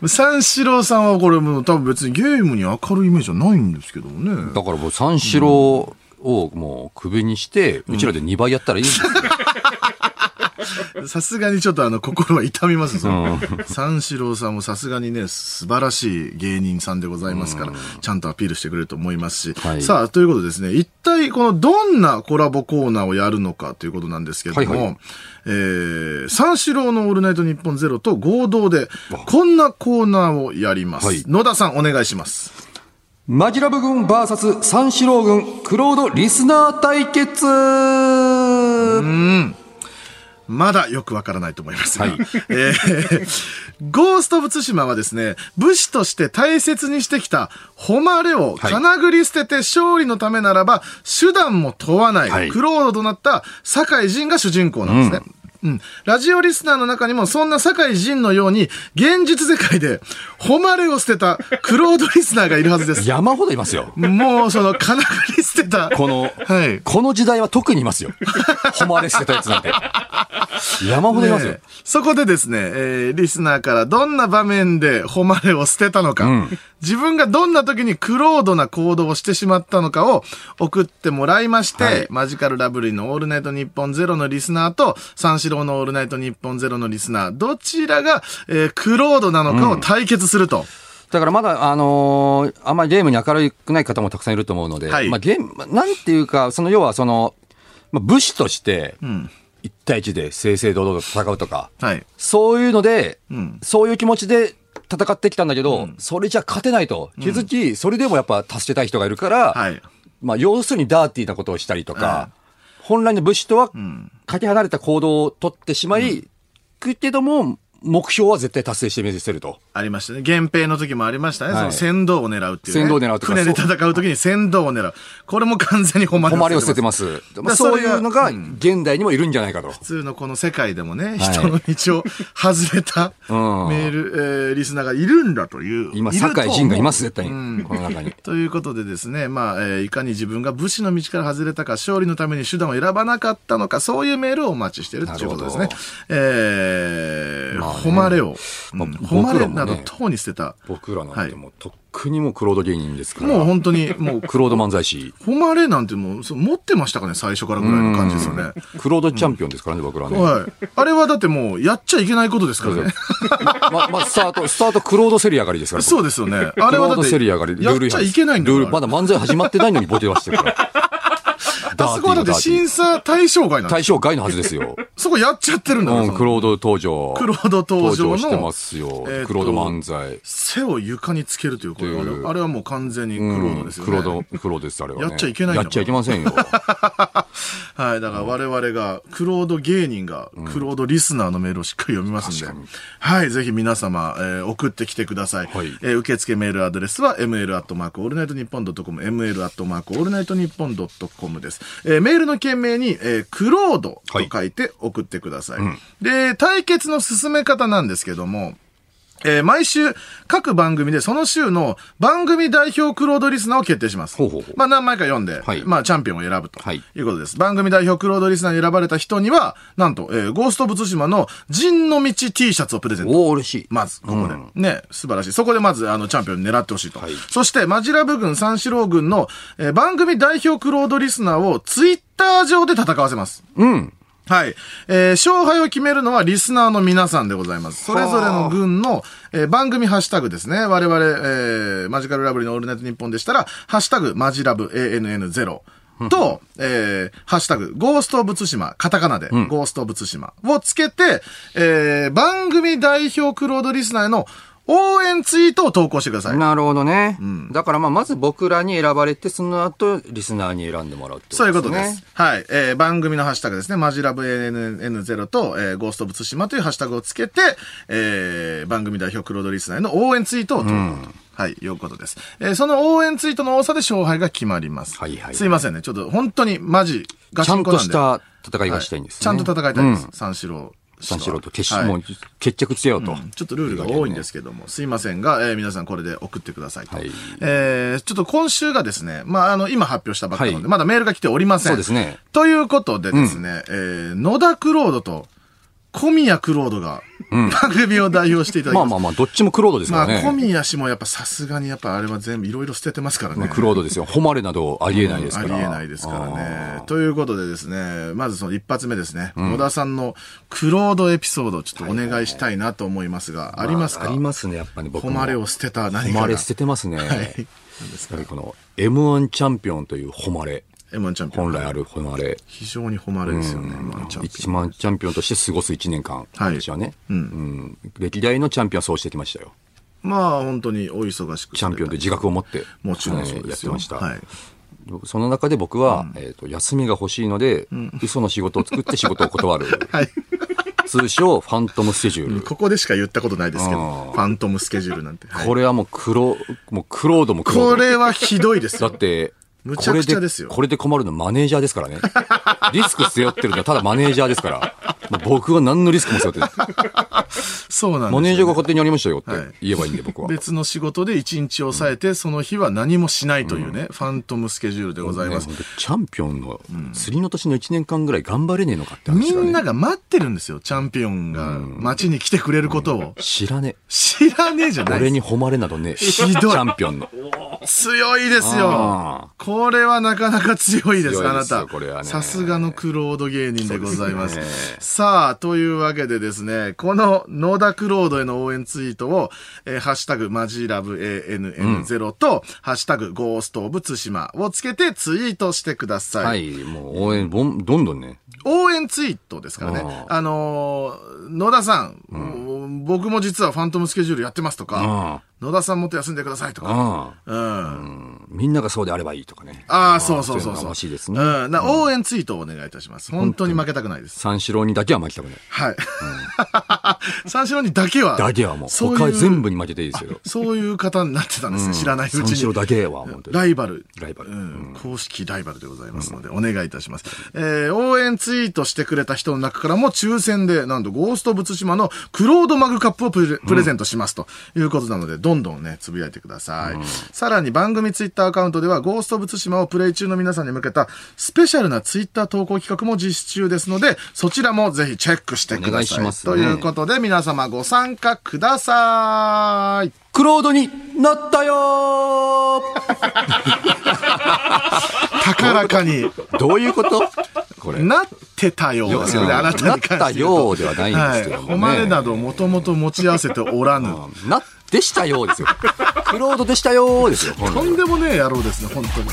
い。三四郎さんはこれもう多分別にゲームに明るいイメージはないんですけどもね。だからもう三四郎をもうクビにして、うちらで2倍やったらいいんですよ。[LAUGHS] さすがにちょっとあの心は痛みます。その三四郎さんもさすがにね、素晴らしい芸人さんでございますから、ちゃんとアピールしてくれると思いますし。はいさあ、ということでですね、一体このどんなコラボコーナーをやるのかということなんですけれども、はいはいえー、三四郎のオールナイトニッポンゼロと合同で、こんなコーナーをやります。はい野田さんお願いします。マジラブ軍 VS 三四郎軍、クロードリスナー対決まだよくわからないと思いますが。はい [LAUGHS] えーゴースト・オブ・ツシマはですね、武士として大切にしてきた誉れをはいかなぐり捨てて勝利のためならば、手段も問わない、はいクロードとなった酒井仁が主人公なんですね。うん。ラジオリスナーの中にも、そんな酒井仁のように、現実世界で、誉れを捨てた、クロードリスナーがいるはずです。山ほどいますよ。もう、その、金がり捨てた。この、はいこの時代は特にいますよ。誉れ捨てたやつなんて。山ほどいますよ。そこでですね、えーリスナーからどんな場面で誉れを捨てたのか、自分がどんな時にクロードな行動をしてしまったのかを送ってもらいまして、はいマジカルラブリーのオールナイトニッポンゼロのリスナーと、三四郎のオールナイトニッポンゼロのリスナー、どちらが、えークロードなのかを対決すると。だからまだ、あのーあんまりゲームに明るくない方もたくさんいると思うので、はい。まあゲーム、なんていうか、その要はその、まあ、武士として、ん。一対一で正々堂々と戦うとか、はい。そういうので、ん。そういう気持ちで戦ってきたんだけど、それじゃ勝てないと。気づき、それでもやっぱ助けたい人がいるから、はい。まあ要するにダーティーなことをしたりとか、本来の武士とはかけ離れた行動を取ってしまい、くけども、目標は絶対達成してみせると。ありましたね。源平の時もありましたね。はいその先導を狙うっていう、ね。先導を狙うとか船で戦う時に先導を狙う。これも完全に誉れを捨ててま。ますす。まあ、だそういうのがうん現代にもいるんじゃないかと。普通のこの世界でもね、はい人の道を外れたメうんール、えーリスナーがいるんだという。今、酒井仁がいます、絶対うんに。この中に。[LAUGHS] ということでですね、まあ、えーいかに自分が武士の道から外れたか、勝利のために手段を選ばなかったのか、そういうメールをお待ちしているということですね。えーまあね誉れを、誉れなど等に捨てた。僕らなんはいてもう、とっくにもうクロード芸人ですから。もう本当に、もう、クロード漫才師。誉れなんてもう、そう持ってましたかね、最初からぐらいの感じですよね。クロードチャンピオンですからね、僕らね。はい。あれはだってもう、やっちゃいけないことですからね。ま、まあ、スタート、スタートクロード競り上がりですから。そうですよね。ああれはだって、競り上がり。やっちゃいけないんだ。ルール、まだ漫才始まってないのにボケはしてるから。あそこはだって審査査対象外なんです対象外のはずですよ。そこやっちゃってるんだうん、クロード登場。クロード登場のしてますよ。えクロード漫才。背を床につけるというこれあれはもう完全にクロードですよね。クロード、クロードです、あれは、ね。やっちゃいけないやっちゃいけませんよ。[LAUGHS] はい。だから我々が、クロード芸人が、クロードリスナーのメールをしっかり読みますんで。はい。ぜひ皆様、えー送ってきてください。はいえー受付メールアドレスは、ml アットマークオールナイトニッポンドットコム、ml アットマークオールナイトニッポンドットコムです。えーメールの件名に、えークロードと書いて送ってください。で、対決の進め方なんですけども、えー毎週、各番組でその週の番組代表クロードリスナーを決定します。ほうほうほうまあ何枚か読んで、はいまあチャンピオンを選ぶとはいいうことです。番組代表クロードリスナーに選ばれた人には、なんと、えーゴースト・オブ・ツシマの陣の道 T シャツをプレゼント。おお嬉しい。まず、ここで。ね、素晴らしい。そこでまず、あの、チャンピオンに狙ってほしいと。はいそして、マジラブ軍三四郎軍の、えー番組代表クロードリスナーをツイッター上で戦わせます。うん。はい。えー勝敗を決めるのはリスナーの皆さんでございます。それぞれの軍の、えー番組ハッシュタグですね。我々、えーマジカルラブリーのオールナイトニッポンでしたら、ハッシュタグ、マジラブ ANN0。と、えー、ハッシュタグ、ゴーストオブツシマ、カタカナで、ゴーストオブツシマをつけて、えー、番組代表クロードリスナーへの応援ツイートを投稿してください。なるほどね。だからまあ、まず僕らに選ばれて、その後、リスナーに選んでもらうってことですね。そういうことです。はい。えー番組のハッシュタグですね。マジラブ ANN0 と、えーゴーストオブツシマというハッシュタグをつけて、えー番組代表クロードリスナーへの応援ツイートを投稿と。はい、いうことです。えーその応援ツイートの多さで勝敗が決まります。はいはいすいませんね。ちょっと本当にマジ、ガちゃんチンコなんで。とした戦いがしたいんですね。ちゃんと戦いたいです。うん三四郎。三四郎と決し、はいもう決着つけようと。ちょっとルールが多いんですけども、すいませんが、えー皆さんこれで送ってくださいと。はいえーちょっと今週がですね、まあ、あの、今発表したばっかなので、はいまだメールが来ておりません。そうですね。ということでですね、えー野田クロードと小宮クロードが、番組を代表していただきます。まあまあまあ、どっちもクロードですかまあ、らね。小宮氏もやっぱさすがにやっぱあれは全部いろいろ捨ててますからね。クロードですよ。誉れなどありえないですから。ありえないですからね。ということでですね、まずその一発目ですね、野田さんのクロードエピソードをちょっとお願いしたいなと思いますが、ありますか？ありますね、やっぱり僕も。誉れを捨てた何かが。誉れ捨ててますね。はい。何ですかやっぱりこの M1 チャンピオンという誉れ。M1 チャンピオン。本来ある誉れ。非常に誉れですよね、M1 チャンピ一万チャンピオンとして過ごす1年間。はい私はね、うん歴代のチャンピオンはそうしてきましたよ。オン。まあ、本当にお忙しく。チャンピオンという自覚を持って。もちろん。やってました。はい。その中で僕は、えっ、と、休みが欲しいので、嘘の仕事を作って仕事を断る。[LAUGHS] はい。通称、ファントムスケジュール。ここでしか言ったことないですけど、うんファントムスケジュールなんて。はいこれはもう黒、もうクロードも。これはひどいですよ。だって、むちゃくちゃですよこれでこれで困るのマネージャーですからね。リスク背負ってるのはただマネージャーですから。まあ僕は何のリスクも背負ってない。[LAUGHS] そうなんですよね、マネージャーが勝手にやりましたよってはい言えばいいんで、僕は。別の仕事で一日を抑えて、その日は何もしないというね、ファントムスケジュールでございますね。チャンピオンの釣りの年の1年間ぐらい頑張れねえのかって話がねみんなが待ってるんですよ、チャンピオンが街に来てくれることを。知らね知らねえじゃえ。ない俺に誉れなどねえ。ひどいチャンピオンの。強いですよあ。これはなかなか強いです、あなたこれは。ねさすがのクロード芸人でございます。さあ、というわけでですね、この野田クロードへの応援ツイートを、えーハッシュタグマジラブ ANN0 と、ハッシュタグゴーストオブツシマをつけてツイートしてください。はい、もう応援、どんどんね。応援ツイートですからね。ああのー野田さん,、僕も実はファントムスケジュールやってますとか、野田さんもっと休んでくださいとか、うん。みんながそうであればいいとかね。ああ、そうそうそうそう。しいですね。うん。な応援ツイートをお願いいたします。本当に負けたくないです。三四郎にだけは負けたくない。はい。[LAUGHS] 三四郎にだけは。だけはもう、他全部に負けていいですよ。そういう方になってたんですね。知らないうちに。三四郎だけは、本当に。ライバル。ライバルうん。公式ライバルでございますので、お願いいたします。えー、応援ツイートしてくれた人の中からも抽選で、なんとゴースト仏島のクロードマグカップをプレゼントしますということなので、どんどんね、つぶやいてください。さらに番組ツイッターアカウントでは、ゴースト仏島をプレイ中の皆さんに向けたスペシャルなツイッター投稿企画も実施中ですので、そちらもぜひチェックしてください。お願いしますねということで、皆様ご参加ください。クロードになったよ高らかに。ーどういうこと？これ。なってたようですよね、あなたになったようではないんですけどもねはい。誉れなどもともと持ち合わせておらぬ。な、でしたよーですよ。クロードでしたよーですよ。とんでもねえ野郎ですね、本当に。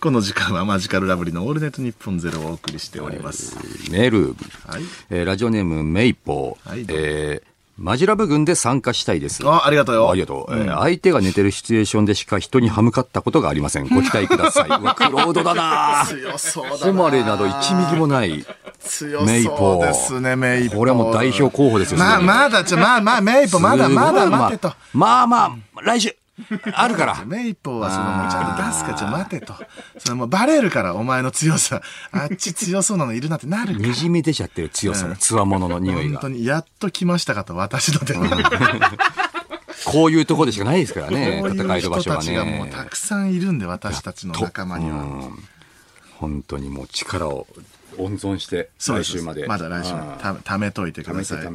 この時間はマジカルラブリーのオールネットニッポンゼロをお送りしております。メール、はい。えーラジオネームメイポー、はいえーマジラブ軍で参加したいです。あ、ありがとうよ。ありがとう、えー相手が寝てるシチュエーションでしか人に歯向かったことがありません。ご期待ください。うわクロードだな強そうだな。誉れなど1ミリもない。強メイポそうですね、メイポ。これはもう代表候補ですよまあ、まだ、ちょ、まあまあ、メイポ、まだまだ待てと。まあまあ、まあ、来週、あるから。メイポーはそのもうちゃんと出すかちょ待てと。それもうバレるから、お前の強さ。[LAUGHS] あっち強そうなのいるなってなるから。にじみ出ちゃってる強さの、つわものの匂いが本当。に、やっと来ましたかと、私の手に。[LAUGHS] こういうところでしかないですからね、戦いの場所は人たちがもうね。たくさんいるんで、私たちの仲間には。うん本当にもう力を温存して、来週まで。まだ来週たためといてください。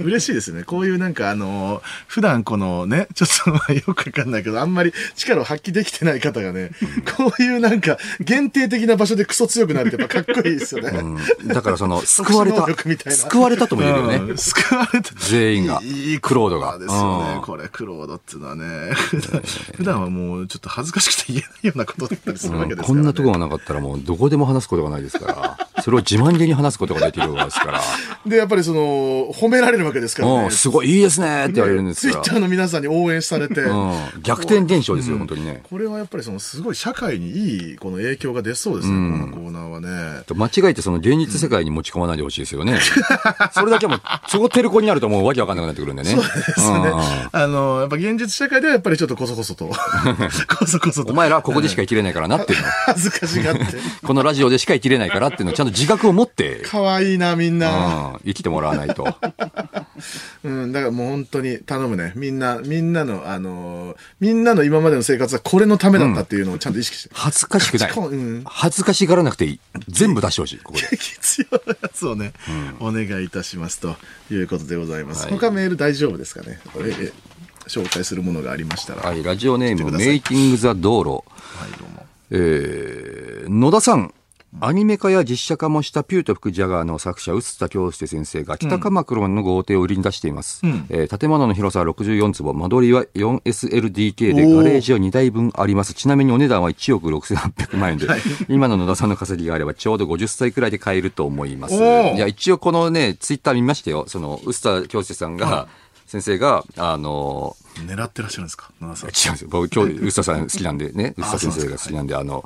嬉しいですね。こういうなんかあのー普段このね、ちょっとまあよくわかんないけど、あんまり力を発揮できてない方がね、こういうなんか限定的な場所でクソ強くなるってやっぱかっこいいですよね。うん。だからその、[LAUGHS] 救われた救われたとも言えるよね。うん。救われた。全員が。いいクロードが。ですよね。うん。これ、クロードっていうのはね、普 [LAUGHS] 段普段はもうちょっと恥ずかしくて言えないようなことだったりするわけですから、ね。こんなとこがなかったらもうどこでも話すことがないですから、それを自慢げに話すことができるわけですから、で、やっぱりその、褒められるわけですからね。うん、すごいいいですねって言われるんですかツイッターの皆さんに応援されて、ら。うん、逆転現象ですよ、本当にね。これはやっぱりそのすごい社会にいいこの影響が出そうですね、このコーナーはね。間違えてその現実世界に持ち込まないでほしいですよね。[LAUGHS] それだけはもう、そこテレコになるともうわけわかんなくなってくるんでね。そうですね。あの、やっぱ現実社会ではやっぱりちょっとこそこそと、[LAUGHS] こそこそと [LAUGHS] お前らはここでしか生きれないからなっていうの。恥ずかしがって。このラジオでしか生きれないからっていうのをちゃんと自覚を持って、可愛いな、みんな。うん、生きてもらわないと。[LAUGHS] うん、だからもう本当に頼むね。みんな、みんなの、あのーみんなの今までの生活はこれのためだったっていうのをちゃんと意識して。[LAUGHS] 恥ずかしくない。[LAUGHS] うん恥ずかしがらなくていい。全部出してほしい、ここで。必要なやつをね、お願いいたしますということでございます。はい他メール大丈夫ですかね？ええ紹介するものがありましたら。はい、ラジオネーム、メイキング・ザ・道路。はい、どうも。えー、野田さん。アニメ化や実写化もしたピュート・フク・ジャガーの作者、臼田恭介先生が北鎌倉の豪邸を売りに出しています。んえー建物の広さは64坪、間取りは 4SLDK でガレージは2台分あります。ちなみにお値段は1億6800万円で、今の野田さんの稼ぎがあればちょうど50歳くらいで買えると思います。いや、一応このね、ツイッター見ましたよ。その、臼田恭介さんが、先生が、あの狙ってらっしゃるんですか？野田さん。違うんですよ。僕、今日、臼田さん好きなんでね、臼田先生が好きなんで、あの、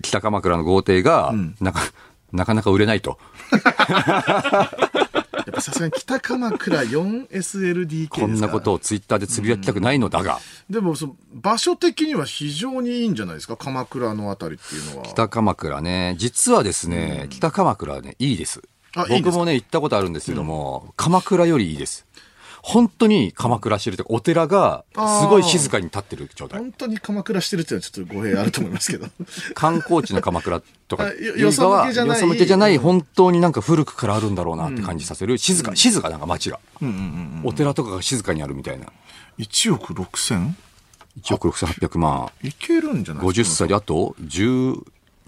北鎌倉の豪邸が、なか、なかなか売れないと。[LAUGHS] やっぱさすがに北鎌倉 4SLDK こんなことをツイッターでつぶやきたくないのだが、でもその場所的には非常にいいんじゃないですか？鎌倉のあたりっていうのは。北鎌倉ね、実はですね、北鎌倉ね、いいです。僕もね、行ったことあるんですけども、鎌倉よりいいです。本当に鎌倉してるというか、お寺がすごい静かに立ってる状態。本当に鎌倉してるっていうのはちょっと語弊あると思いますけど [LAUGHS] 観光地の鎌倉とかあよそ向けじゃないよそ向けじゃない、本当になんか古くからあるんだろうなって感じさせる、静か、静かなんか街が。お寺とかが静かにあるみたいな。1億 6000? 1億6800万。いけるんじゃないです50か歳であと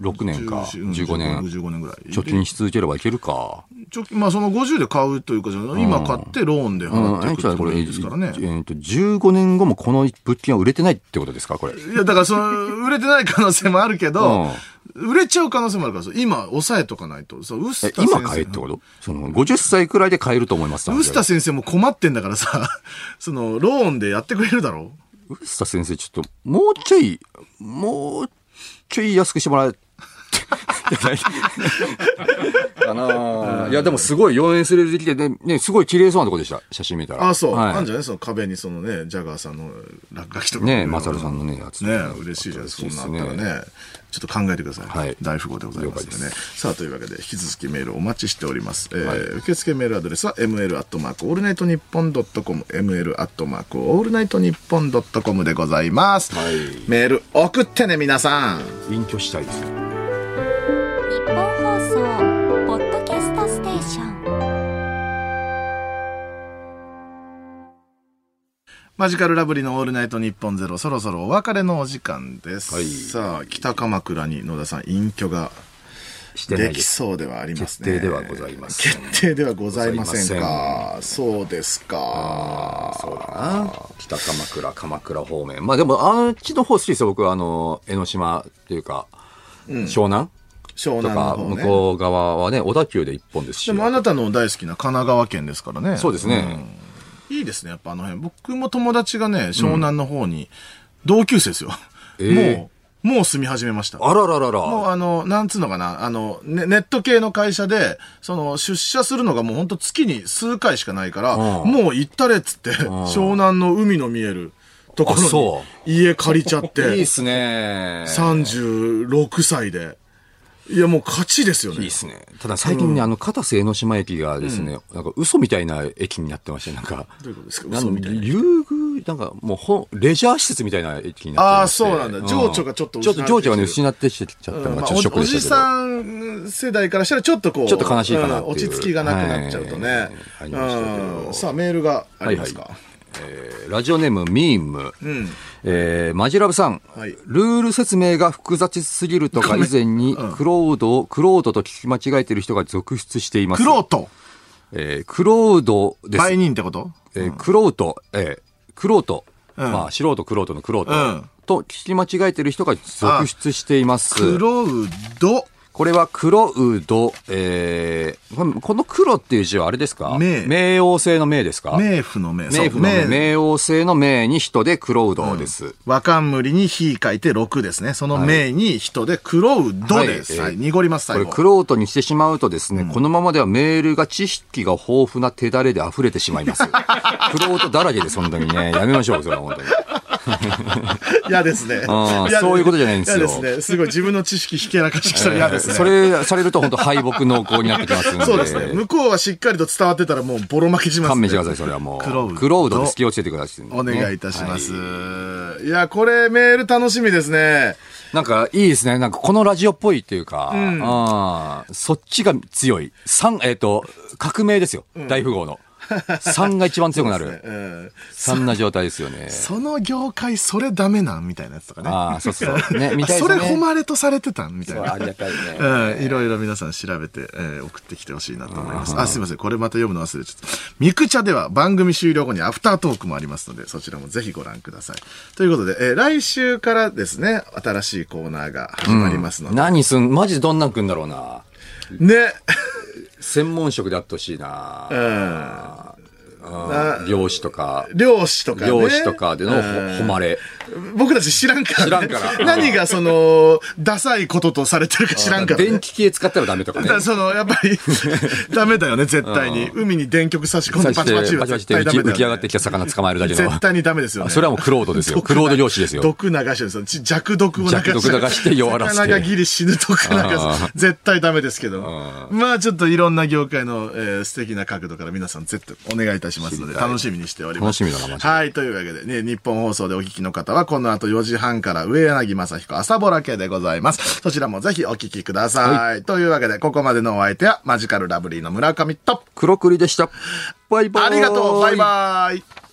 16年か、10 15年。15年ぐらい貯金し続ければいけるか。ちょまあその50で買うというか、今買ってローンでうん、払っていくってことですからね。えーと、15年後もこの物件は売れてないってことですか？これ。いや、だからその、売れてない可能性もあるけど、売れちゃう可能性もあるから、今、抑えとかないと。そう。今買えってこと？その、50歳くらいで買えると思います。ウスタ先生も困ってんだからさ、[LAUGHS] その、ローンでやってくれるだろウスタ先生、ちょっと、もうちょい、もうちょい安くしてもらえ、かなあいや、でもすごい 4S できてね、ね、すごい綺麗そうなとこでした。写真見たら。あ、そう。はいあんじゃない？その壁にそのね、ジャガーさんの落書きとか。ねマサルさんのねやつね嬉しいじゃないですか。そんなあったらね。ちょっと考えてください。はい大富豪でございますんでねで。さあ、というわけで、引き続きメールお待ちしております。えー受付メールアドレスは ml アットマークオールナイトニッポンドットコム ml アットマークオールナイトニッポンドットコムでございます。はいメール送ってね、皆さん。隠居したいですよ。送ポッドキャストステーションマジカルラブリーのオールナイトニッポンゼロ、そろそろお別れのお時間です。はいさあ、北鎌倉に野田さん、隠居ができ。そうではありますね。決定ではございません決定ではございませんか？そうですか。そうだな。北鎌倉、鎌倉方面。まあでも、あっちの方好きですよ。僕は、あの、江ノ島っていうか、湘南？湘南の方ね。向こう側はね、小田急で一本ですし。でもあなたの大好きな神奈川県ですからね。そうですねうんいいですね、やっぱあの辺。僕も友達がね、湘南の方に、同級生ですよ。ええもう、もう住み始めました。あらららら。もうあの、なんつうのかな、あの、ネネット系の会社で、その、出社するのがもう本当月に数回しかないから、うんもう行ったれっつって、湘南の海の見えるところに家借りちゃっいいてっ、すね。36歳で。いや、もう勝ちですよね。いいっすね。ただ最近ね、あの、片瀬江ノ島駅がですね、なんか嘘みたいな駅になってまして、なんか、どういうことですか？嘘みたいな。なんかもうほん、レジャー施設みたいな駅になってああ、そうなんだ。情緒がちょっとちょっと情緒がね、失ってきちゃった。のまあがちょっとショッおおじクでしたけど。さん世代からしたらちょっとこう、ちょっと悲しいかな落ち着きがなくなっちゃうとね。はい。ありましたけど。うん。さあ、メールがありますか？はいえーラジオネームミーム。うん。えーマジラブさん、はいルール説明が複雑すぎるとか以前に、クロードを、クロードと聞き間違えている人が続出しています。クロート。えークロードです。売人ってこと？えークロート、えークロート、うんまあ、素人クロートのクロート、うんと聞き間違えている人が続出しています。クロウド。これは黒うど、えー、この黒っていう字はあれですか？名冥王星の冥ですか？冥府の冥。冥府の冥、王星の冥に人で黒うどです。和冠に火書いて6ですね。その冥に人で黒うどです。ははいい。濁ります、これ、最後。クロートにしてしまうとですね、このままではメールが知識が豊富な手だれで溢れてしまいます。クロートだらけです、本当にね。やめましょう、それは本当に。[LAUGHS] 嫌ですね。そういうことじゃないんですよ嫌ですね。すごい自分の知識ひけらかしてきたら嫌ですね。それ、されると本当敗北濃厚になってきますんで。そうですね。向こうはしっかりと伝わってたらもうボロ負けします、ね。勘弁してください、それはもう。クロウドクロードです。気をつけてください、お願いいたします。はいい、や、これメール楽しみですね。なんかいいですね。なんかこのラジオっぽいっていうか、あーそっちが強い。三、えっ、と、革命ですよ。大富豪の。3が一番強くなる。[LAUGHS] うんそんな状態ですよね。その業界それダメなんみたいなやつとかね。ああ、そうそう。[LAUGHS] ね、みあたいですね。それ誉れとされてたんみたいな。そうありがたいね。[LAUGHS] うん、いろいろ皆さん調べて、えー送ってきてほしいなと思います。あ、すいません。これまた読むの忘れちゃった。ミクチャでは番組終了後にアフタートークもありますので、そちらもぜひご覧ください。ということで、えー来週からですね、新しいコーナーが始まりますので。何すん、マジでどんなん来んだろうな。ね。専門職であってほしいな。うん。うん漁師とか、漁師とかね。漁師とかでの誉れ。僕たち知らんから、ね。知らんから [LAUGHS] 何がその、ダサいこととされてるか知らんから、ね。電気系使ったらダメとかね。その、やっぱり、[LAUGHS] ダメだよね、絶対に。海に電極差し込んでパチパチはパチパチって浮き上がってきた魚捕まえるだけの。絶対にダメですよね。それはもうクロードですよ。毒クロード漁師ですよ。毒流してるんですよ。ち弱毒を流して。弱毒流して弱らせて魚がギリ死ぬ毒流あす。絶対ダメですけどあ。まあちょっといろんな業界の、えー素敵な角度から皆さん絶対お願いいたしますので、知りたい楽しみにしております。楽しみだなマジではい、というわけでね、日本放送でお聞きの方は、この後4時半から上柳正彦朝ぼら系でございます。そちらもぜひお聞きください。というわけで、ここまでのお相手は、マジカルラブリーの村上と、黒栗でした。バイバイ。ありがとう、バイバイ。